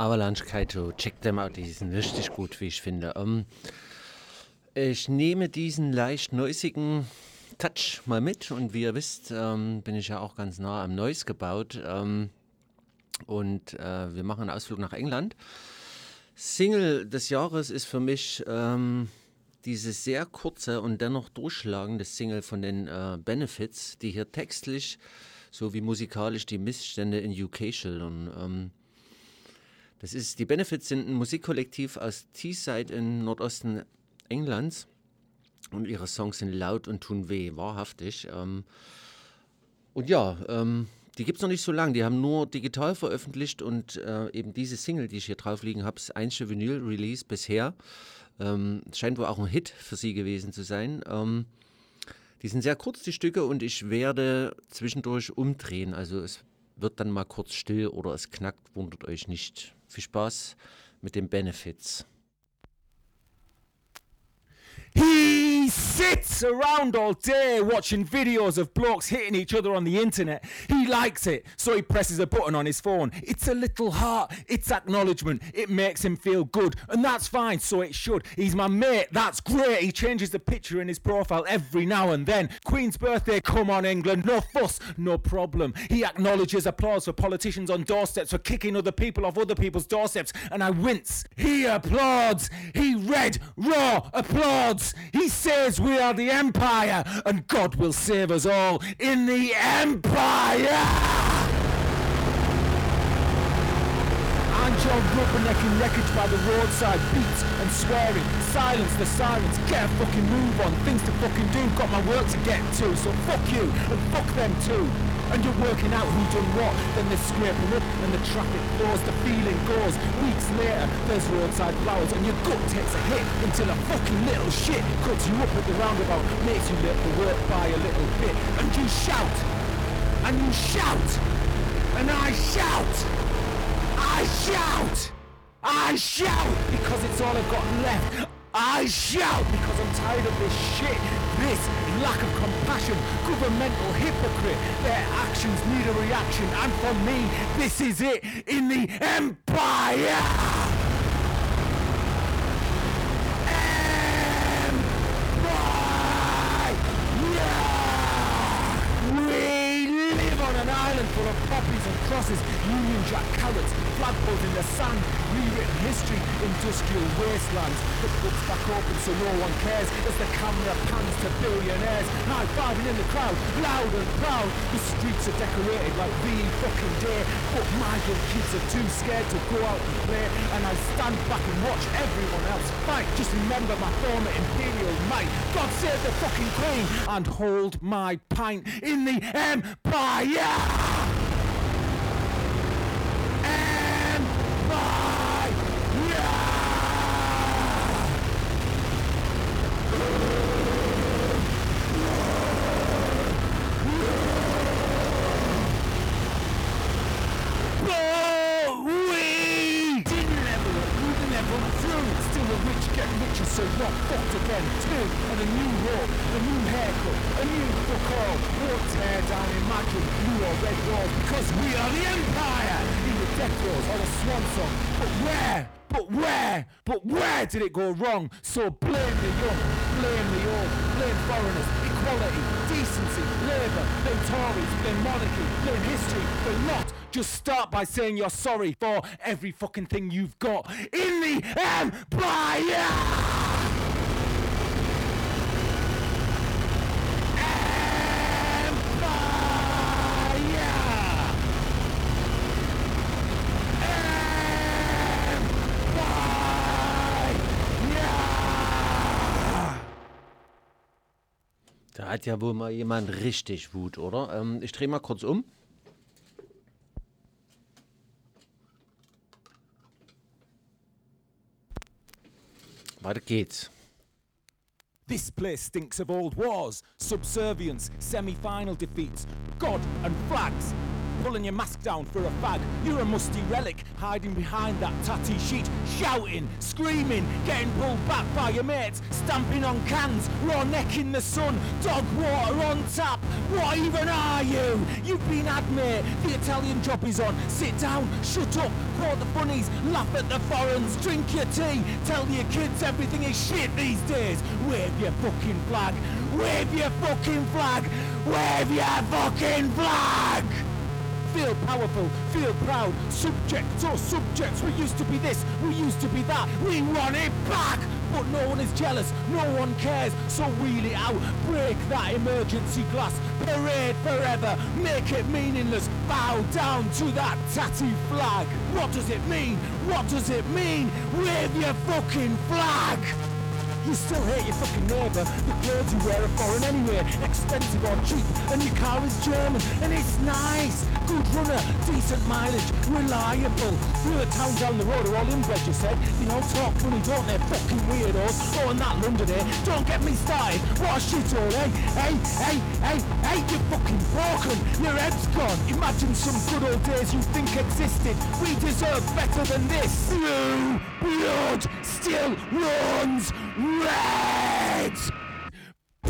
S3: Avalanche Kaito, check them out, die sind richtig gut, wie ich finde. Ähm, ich nehme diesen leicht neusigen Touch mal mit und wie ihr wisst, ähm, bin ich ja auch ganz nah am Neuss gebaut ähm, und äh, wir machen einen Ausflug nach England. Single des Jahres ist für mich ähm, diese sehr kurze und dennoch durchschlagende Single von den äh, Benefits, die hier textlich sowie musikalisch die Missstände in UK schildern. Das ist, die Benefits sind ein Musikkollektiv aus Teesside im Nordosten Englands und ihre Songs sind laut und tun weh, wahrhaftig. Ähm, und ja, ähm, die gibt es noch nicht so lange, die haben nur digital veröffentlicht und äh, eben diese Single, die ich hier drauf liegen habe, ist einzige Vinyl-Release bisher. Ähm, scheint wohl auch ein Hit für sie gewesen zu sein. Ähm, die sind sehr kurz, die Stücke, und ich werde zwischendurch umdrehen. Also es wird dann mal kurz still oder es knackt, wundert euch nicht. Viel Spaß mit den Benefits.
S9: He sits around all day watching videos of blokes hitting each other on the internet. He likes it, so he presses a button on his phone. It's a little heart, it's acknowledgement. It makes him feel good, and that's fine, so it should. He's my mate, that's great. He changes the picture in his profile every now and then. Queen's birthday, come on, England, no fuss, no problem. He acknowledges applause for politicians on doorsteps for kicking other people off other people's doorsteps, and I wince. He applauds, he red, raw applauds. He says we are the empire, and God will save us all in the empire. And John rubbernecking wreckage by the roadside, beats and swearing, silence the sirens, get a fucking move on, things to fucking do, got my work to get to, so fuck you, and fuck them too. And you're working out who done what, then they're scraping up, and the traffic flows, the feeling goes. Weeks later, there's roadside flowers, and your gut takes a hit until a fucking little shit cuts you up at the roundabout, makes you let the work by a little bit, and you shout, and you shout, and I shout. I shout! I shout because it's all I've got left. I shout because I'm tired of this shit. This lack of compassion, governmental hypocrite. Their actions need a reaction, and for me, this is it in the empire. Of poppies and crosses, Union Jack carrots, flagpoles in the sand, rewritten history, industrial wastelands. The books back open so no one cares as the camera pans to billionaires. High fiving in the crowd, loud and proud. The streets are decorated like the fucking day, but my young kids are too scared to go out and play. And I stand back and watch everyone else fight. Just remember my former imperial might. God save the fucking queen and hold my pint in the empire. Did it go wrong? So blame the young, blame the old, blame foreigners, equality, decency, labour, blame Tories, blame monarchy, blame history, but not. Just start by saying you're sorry for every fucking thing you've got in the empire!
S3: Da hat ja wohl mal jemand richtig Wut, oder? Ähm, ich drehe mal kurz um. Weiter geht's.
S9: This place stinks of old wars, subservience, semi final defeats, God and flags. Pulling your mask down for a fag. You're a musty relic, hiding behind that tatty sheet, shouting, screaming, getting pulled back by your mates, stamping on cans, raw neck in the sun, dog water on tap. What even are you? You've been had, mate. The Italian job is on. Sit down, shut up, quote the funnies, laugh at the foreigns, drink your tea, tell your kids everything is shit these days. Wave your fucking flag. Wave your fucking flag. Wave your fucking flag. Feel powerful, feel proud. Subjects or subjects. We used to be this, we used to be that. We want it back. But no one is jealous, no one cares. So wheel it out, break that emergency glass. Parade forever, make it meaningless. Bow down to that tatty flag. What does it mean? What does it mean? Wave your fucking flag. You still hate your fucking neighbour. The clothes you wear are foreign anyway, expensive or cheap, and your car is German, and it's nice. Good runner, decent mileage, reliable. The other towns down the road are all inbred, you said. They all talk funny, don't they? Fucking weirdos. Oh, and that London, eh? Don't get me started. What a shithole, eh? Hey, hey, hey, hey, you're fucking broken. Your head's gone. Imagine some good old days you think existed. We deserve better than this. Blue blood still runs Reds!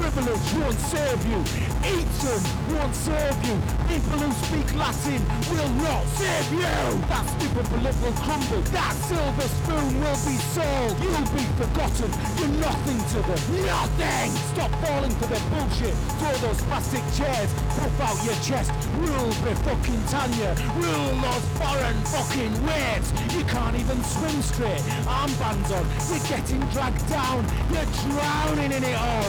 S9: Privilege won't serve you. Eton won't serve you. People who speak Latin will not serve you. That stupid bullet will crumble. That silver spoon will be sold. You'll be forgotten. You're nothing to them. Nothing. Stop falling for their bullshit. Throw those plastic chairs. Puff out your chest. Rule be fucking Tanya. Rule those foreign fucking weights. You can't even swim straight. Armbands on. You're getting dragged down. You're drowning in it all.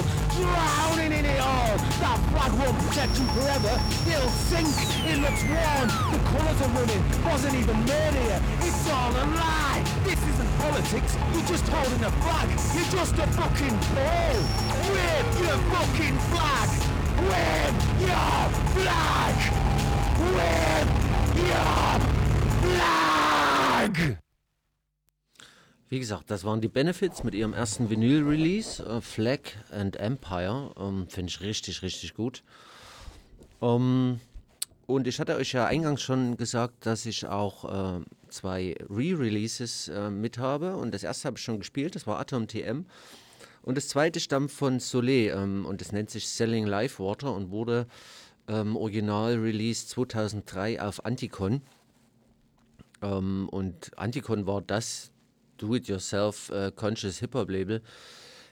S9: Drowning in it all. That flag won't protect you forever. It'll sink. It looks worn. The colours are running. Wasn't even made here. It's all a lie. This isn't politics. You're just holding a flag. You're just a fucking ball. Wave your fucking flag. Wave your flag. Wave your flag.
S3: Wie gesagt, das waren die Benefits mit ihrem ersten Vinyl-Release, äh, Flag and Empire. Ähm, Finde ich richtig, richtig gut. Ähm, und ich hatte euch ja eingangs schon gesagt, dass ich auch äh, zwei Re-Releases äh, mit habe. Und das erste habe ich schon gespielt, das war Atom TM. Und das zweite stammt von Soleil ähm, und das nennt sich Selling Life Water und wurde ähm, original released 2003 auf Anticon. Ähm, und Anticon war das Do-it-yourself äh, Conscious Hip-Hop-Label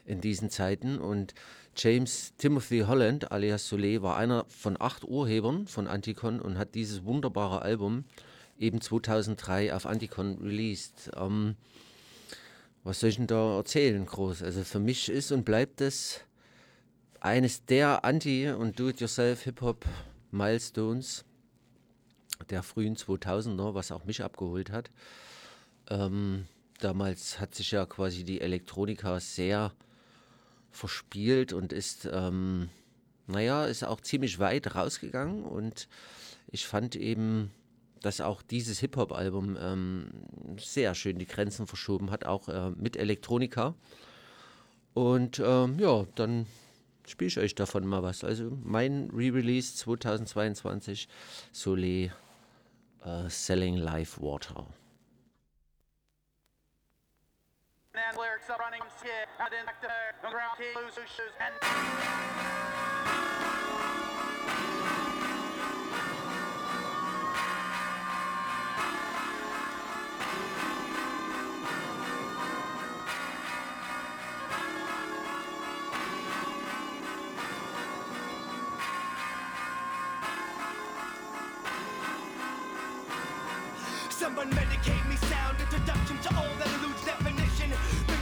S3: in diesen Zeiten. Und James Timothy Holland alias Soleil war einer von acht Urhebern von Anticon und hat dieses wunderbare Album eben 2003 auf Anticon released. Ähm, was soll ich denn da erzählen, groß? Also für mich ist und bleibt es eines der Anti- und Do-it-yourself-Hip-Hop-Milestones der frühen 2000er, was auch mich abgeholt hat. Ähm, damals hat sich ja quasi die Elektronika sehr verspielt und ist, ähm, naja, ist auch ziemlich weit rausgegangen und ich fand eben, dass auch dieses Hip-Hop-Album ähm, sehr schön die Grenzen verschoben hat, auch äh, mit Elektronika. Und ähm, ja, dann spiele ich euch davon mal was. Also mein Re-Release 2022, Soleil uh, Selling Live Water.
S10: and lyrics of running and ground shoes, and...
S11: Someone medicate me sound introduction to all that mine.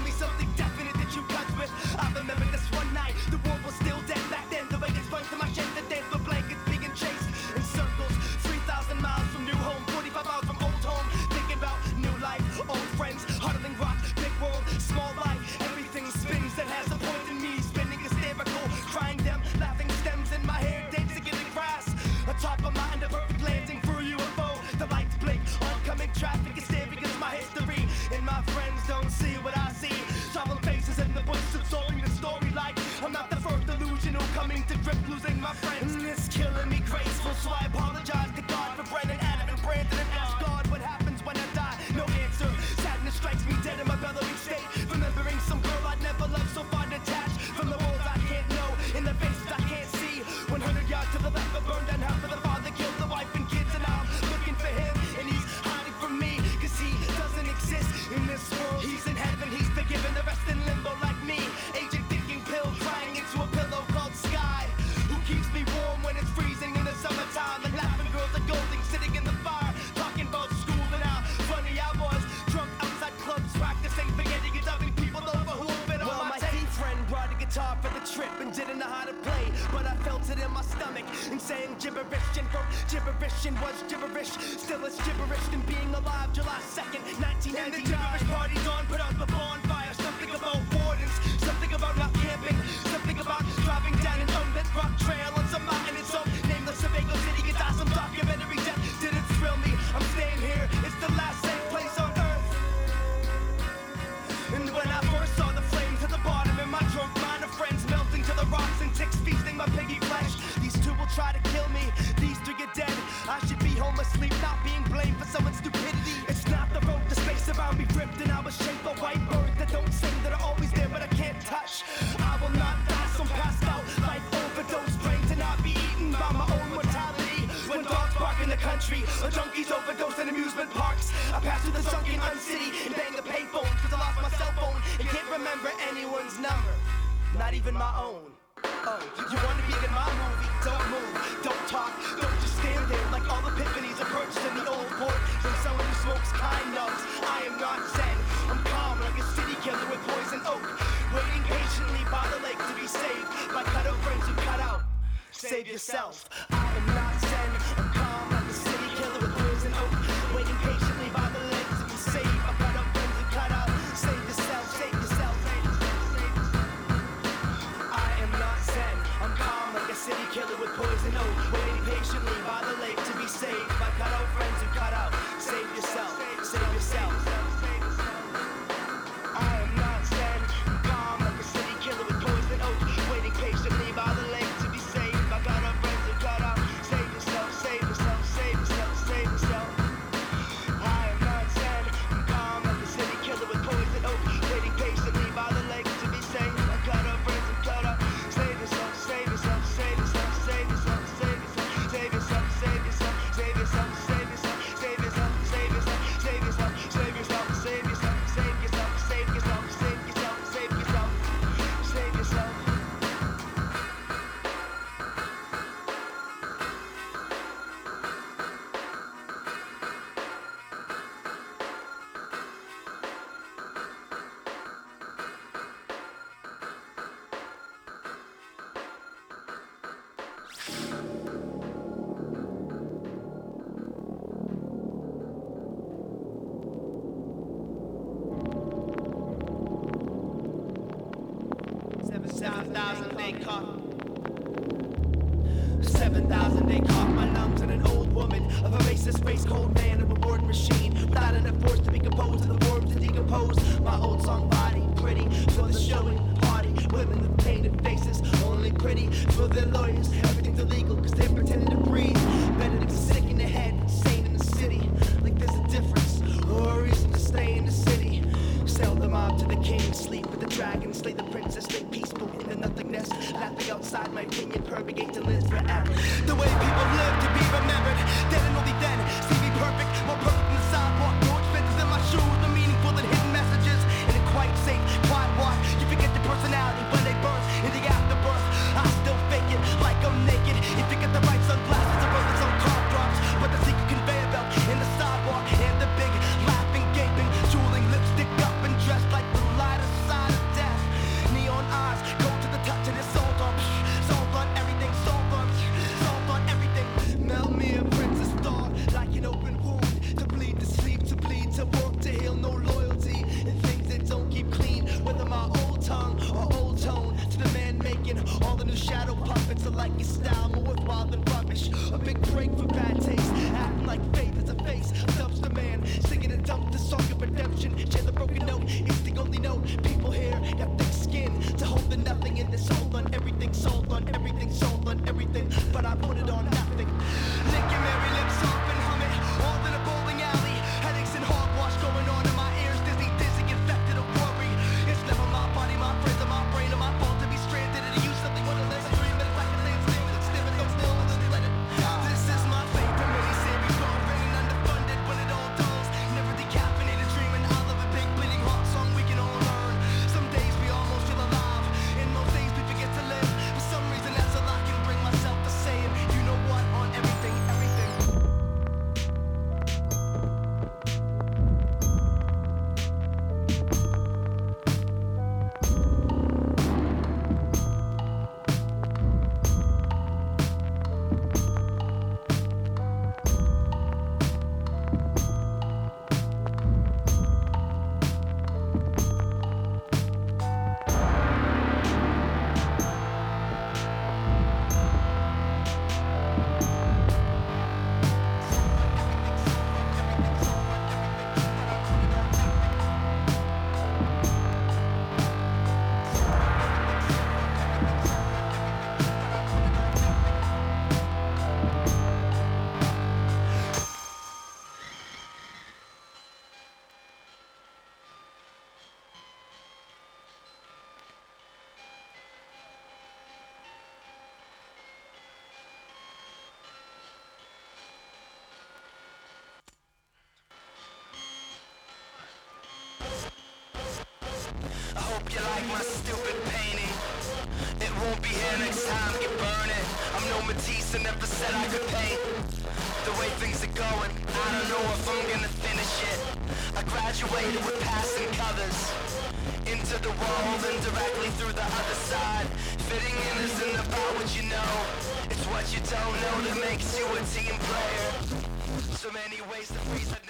S11: going. I don't know if I'm gonna finish it. I graduated with passing covers. Into the world and directly through the other side. Fitting in isn't about what you know. It's what you don't know that makes you a team player. So many ways to freeze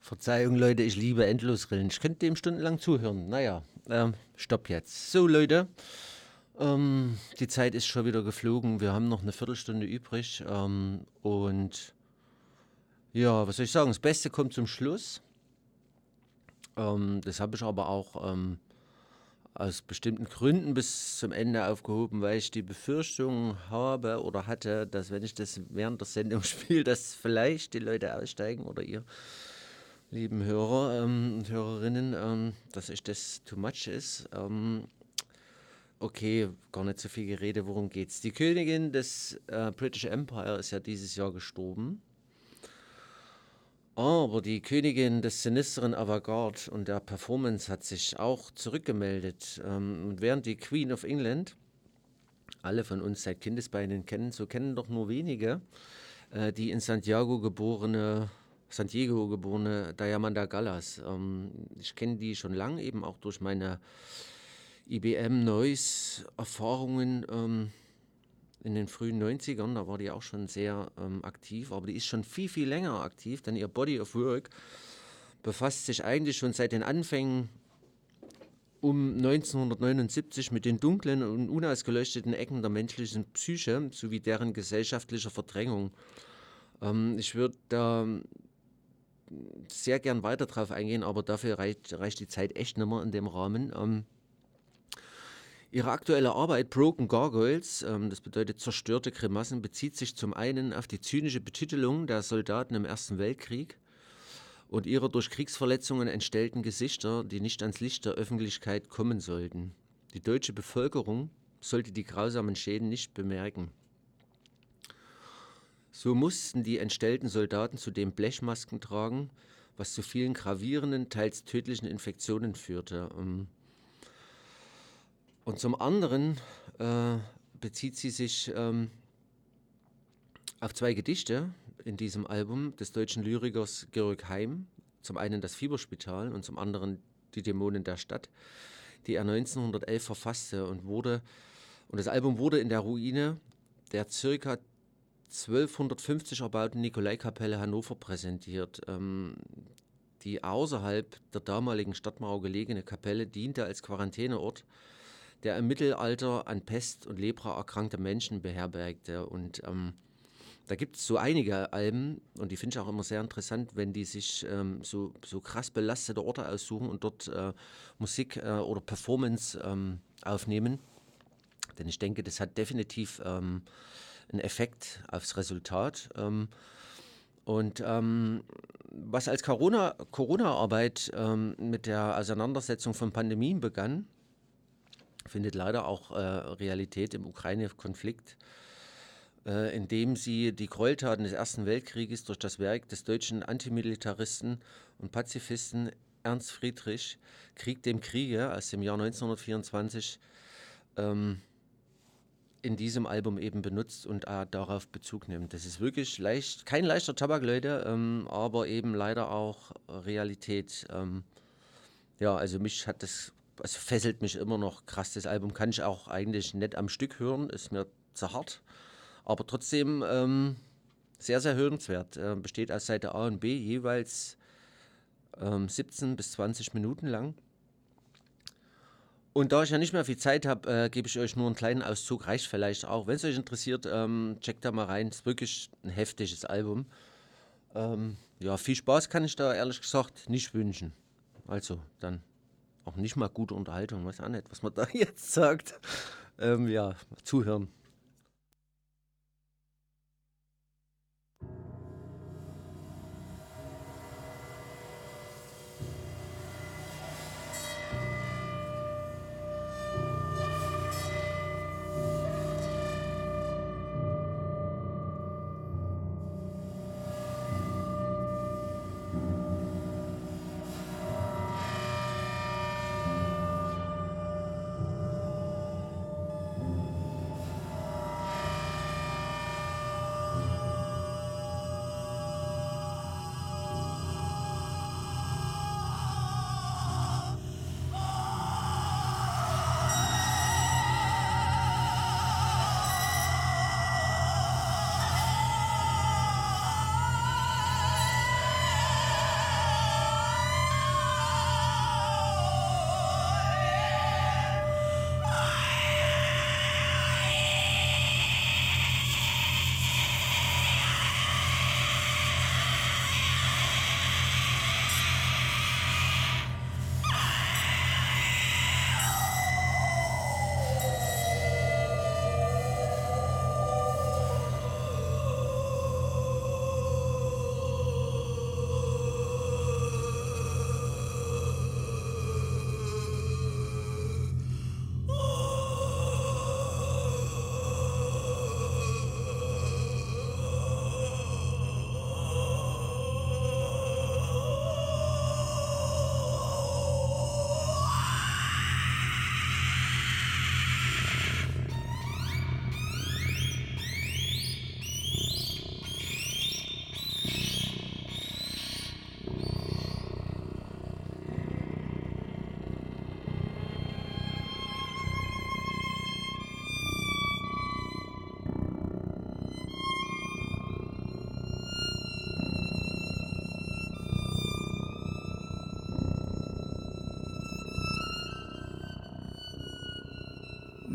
S3: Verzeihung, Leute, ich liebe Endlosrillen. Ich könnte dem stundenlang zuhören. Naja, ähm, stopp jetzt. So, Leute, ähm, die Zeit ist schon wieder geflogen. Wir haben noch eine Viertelstunde übrig. Ähm, und ja, was soll ich sagen? Das Beste kommt zum Schluss. Ähm, das habe ich aber auch ähm, aus bestimmten Gründen bis zum Ende aufgehoben, weil ich die Befürchtung habe oder hatte, dass wenn ich das während der Sendung spiele, dass vielleicht die Leute aussteigen oder ihr lieben Hörer ähm, und Hörerinnen, ähm, dass ich das too much ist. Ähm, okay, gar nicht so viel Gerede, worum geht's? Die Königin des äh, British Empire ist ja dieses Jahr gestorben. Ah, Aber die Königin des sinisteren Avantgarde und der Performance hat sich auch zurückgemeldet. Ähm, und während die Queen of England, alle von uns seit Kindesbeinen kennen, so kennen doch nur wenige, äh, die in Santiago geborene, San Diego geborene Diamanda Gallas. Ähm, ich kenne die schon lange, eben auch durch meine IBM Noise Erfahrungen ähm, in den frühen 90ern, da war die auch schon sehr ähm, aktiv, aber die ist schon viel, viel länger aktiv, denn ihr Body of Work befasst sich eigentlich schon seit den Anfängen um 1979 mit den dunklen und unausgeleuchteten Ecken der menschlichen Psyche sowie deren gesellschaftlicher Verdrängung. Ähm, ich würde da ähm, sehr gern weiter drauf eingehen, aber dafür reicht, reicht, die Zeit echt nicht mehr in dem Rahmen. Ähm, ihre aktuelle Arbeit Broken Gargoyles, ähm, das bedeutet zerstörte Grimassen, bezieht sich zum einen auf die zynische Betitelung der Soldaten im Ersten Weltkrieg und ihrer durch Kriegsverletzungen entstellten Gesichter, die nicht ans Licht der Öffentlichkeit kommen sollten. Die deutsche Bevölkerung sollte die grausamen Schäden nicht bemerken. So mussten die entstellten Soldaten zudem Blechmasken tragen, was zu vielen gravierenden, teils tödlichen Infektionen führte. Ähm, Und zum anderen äh, bezieht sie sich ähm, auf zwei Gedichte in diesem Album des deutschen Lyrikers Georg Heim. Zum einen das Fieberspital und zum anderen die Dämonen der Stadt, die er 1911 verfasste und wurde und das Album wurde in der Ruine der circa 1250 erbauten Nikolaikapelle Hannover präsentiert. Ähm, die außerhalb der damaligen Stadtmauer gelegene Kapelle diente als Quarantäneort, der im Mittelalter an Pest und Lepra erkrankte Menschen beherbergte. Und ähm, da gibt es so einige Alben, und die finde ich auch immer sehr interessant, wenn die sich ähm, so, so krass belastete Orte aussuchen und dort äh, Musik äh, oder Performance ähm, aufnehmen. Denn ich denke, das hat definitiv ähm, einen Effekt aufs Resultat. Ähm, und ähm, was als Corona- Corona-Arbeit ähm, mit der Auseinandersetzung von Pandemien begann, findet leider auch äh, Realität im Ukraine-Konflikt, äh, indem sie die Gräueltaten des Ersten Weltkrieges durch das Werk des deutschen Antimilitaristen und Pazifisten Ernst Friedrich Krieg dem Kriege aus dem Jahr 1924 ähm, in diesem Album eben benutzt und äh, darauf Bezug nimmt. Das ist wirklich leicht, kein leichter Tabak, Leute, ähm, aber eben leider auch Realität. Ähm, ja, also mich hat das, es fesselt mich immer noch krass. Das Album kann ich auch eigentlich nicht am Stück hören, ist mir zu hart, aber trotzdem ähm, sehr, sehr hörenswert. Äh, besteht aus Seite A und B jeweils ähm, 17 bis 20 Minuten lang. Und da ich ja nicht mehr viel Zeit habe, äh, gebe ich euch nur einen kleinen Auszug. Reicht vielleicht auch. Wenn es euch interessiert, ähm, checkt da mal rein. Es ist wirklich ein heftiges Album. Ähm, ja, viel Spaß kann ich da ehrlich gesagt nicht wünschen. Also dann auch nicht mal gute Unterhaltung. Weiß auch nicht, was man da jetzt sagt. Ähm, ja, zuhören.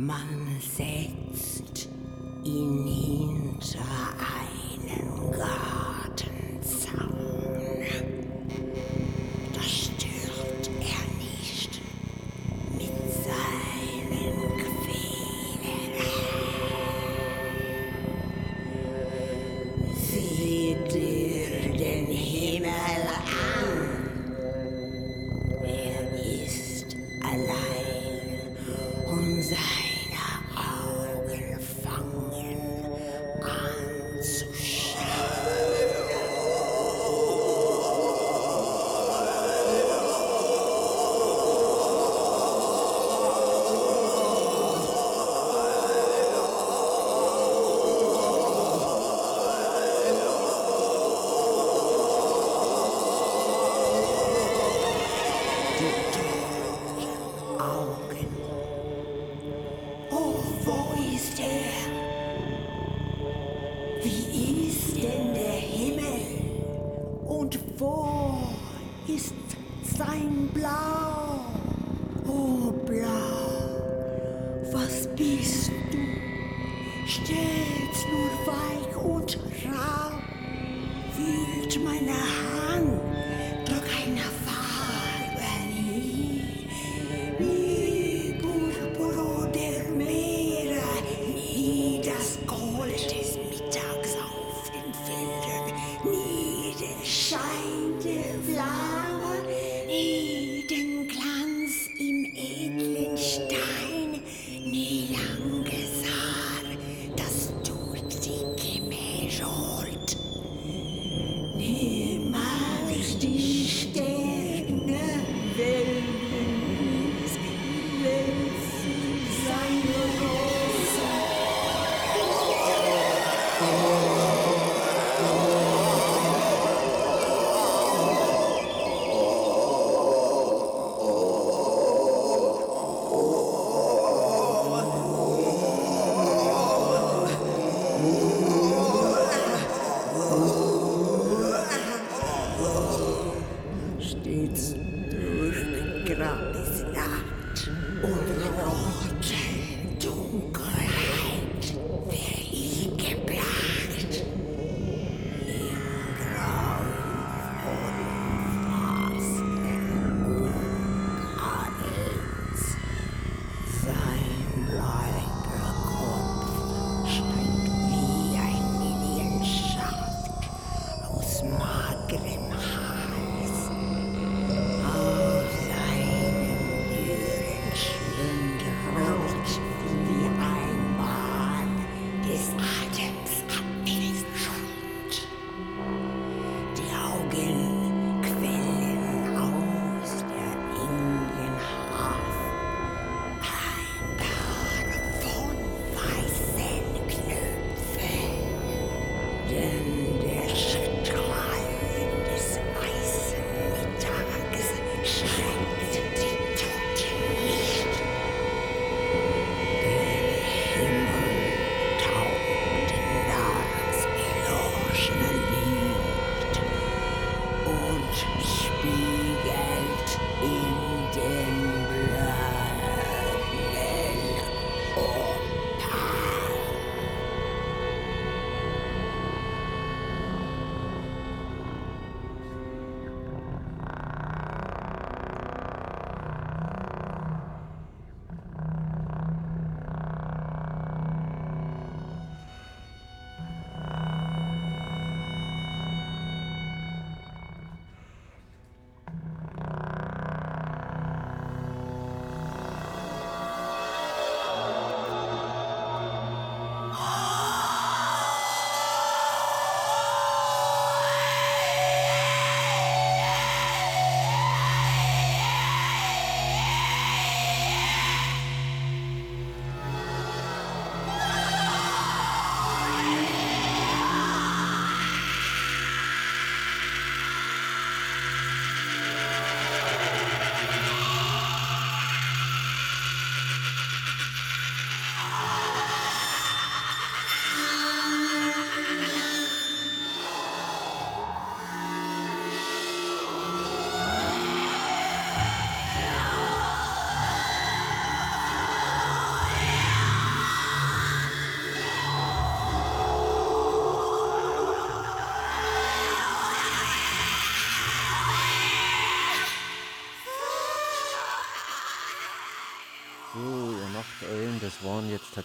S12: Man setzt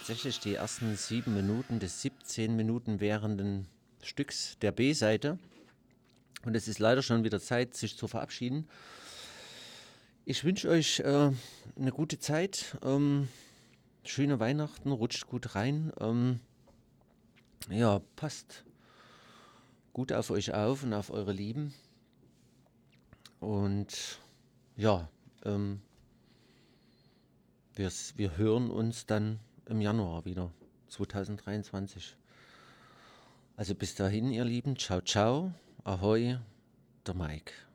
S3: tatsächlich die ersten sieben Minuten des 17 Minuten währenden Stücks der B-Seite. Und es ist leider schon wieder Zeit, sich zu verabschieden. Ich wünsche euch äh, eine gute Zeit, ähm, schöne Weihnachten, rutscht gut rein. Ähm, ja, passt gut auf euch auf und auf eure Lieben. Und ja, ähm, wir, wir hören uns dann im Januar wieder, 2023. Also bis dahin, ihr Lieben, ciao, ciao, ahoi, der Mike.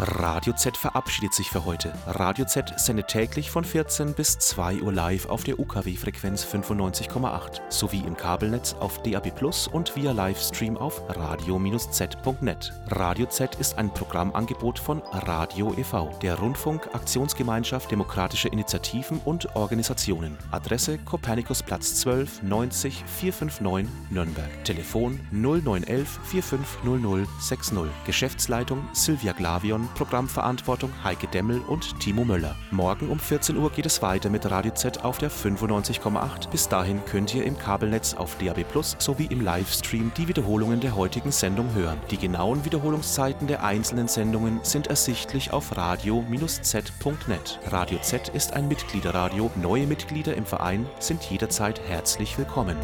S1: Radio Z verabschiedet sich für heute. Radio Z sendet täglich von 14 bis 2 Uhr live auf der UKW-Frequenz 95,8 sowie im Kabelnetz auf DAB Plus und via Livestream auf radio-z.net. Radio Z ist ein Programmangebot von Radio e.V., der Rundfunk Aktionsgemeinschaft Demokratische Initiativen und Organisationen. Adresse Kopernikusplatz 12 90 459 Nürnberg. Telefon 0911 4500 60. Geschäftsleitung Silvia Glavion Programmverantwortung Heike Demmel und Timo Möller. Morgen um 14 Uhr geht es weiter mit Radio Z auf der 95,8. Bis dahin könnt ihr im Kabelnetz auf DAB Plus sowie im Livestream die Wiederholungen der heutigen Sendung hören. Die genauen Wiederholungszeiten der einzelnen Sendungen sind ersichtlich auf radio-z.net. Radio Z ist ein Mitgliederradio. Neue Mitglieder im Verein sind jederzeit herzlich willkommen.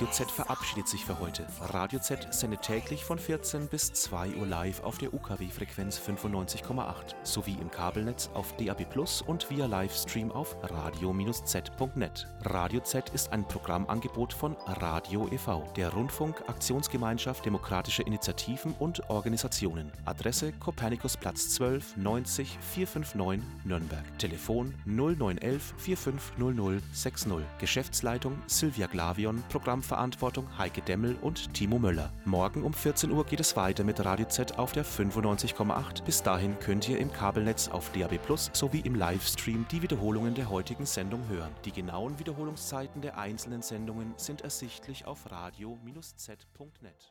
S1: Radio Z verabschiedet sich für heute. Radio Z sendet täglich von 14 bis 2 Uhr live auf der UKW-Frequenz 95,8 sowie im Kabelnetz auf DAB Plus und via Livestream auf radio-z.net. Radio Z ist ein Programmangebot von Radio e.V., der Rundfunk Aktionsgemeinschaft Demokratische Initiativen und Organisationen. Adresse Kopernikusplatz 12 90 459 Nürnberg. Telefon 0911 4500 60. Geschäftsleitung Silvia Glavion, Programmverantwortung Heike Demmel und Timo Möller. Morgen um 14 Uhr geht es weiter mit Radio Z auf der 95,8. Bis dahin könnt ihr im Kabelnetz auf DAB Plus sowie im Livestream die Wiederholungen der heutigen Sendung hören. Die genauen Wiederholungszeiten der einzelnen Sendungen sind ersichtlich auf radio-z.net.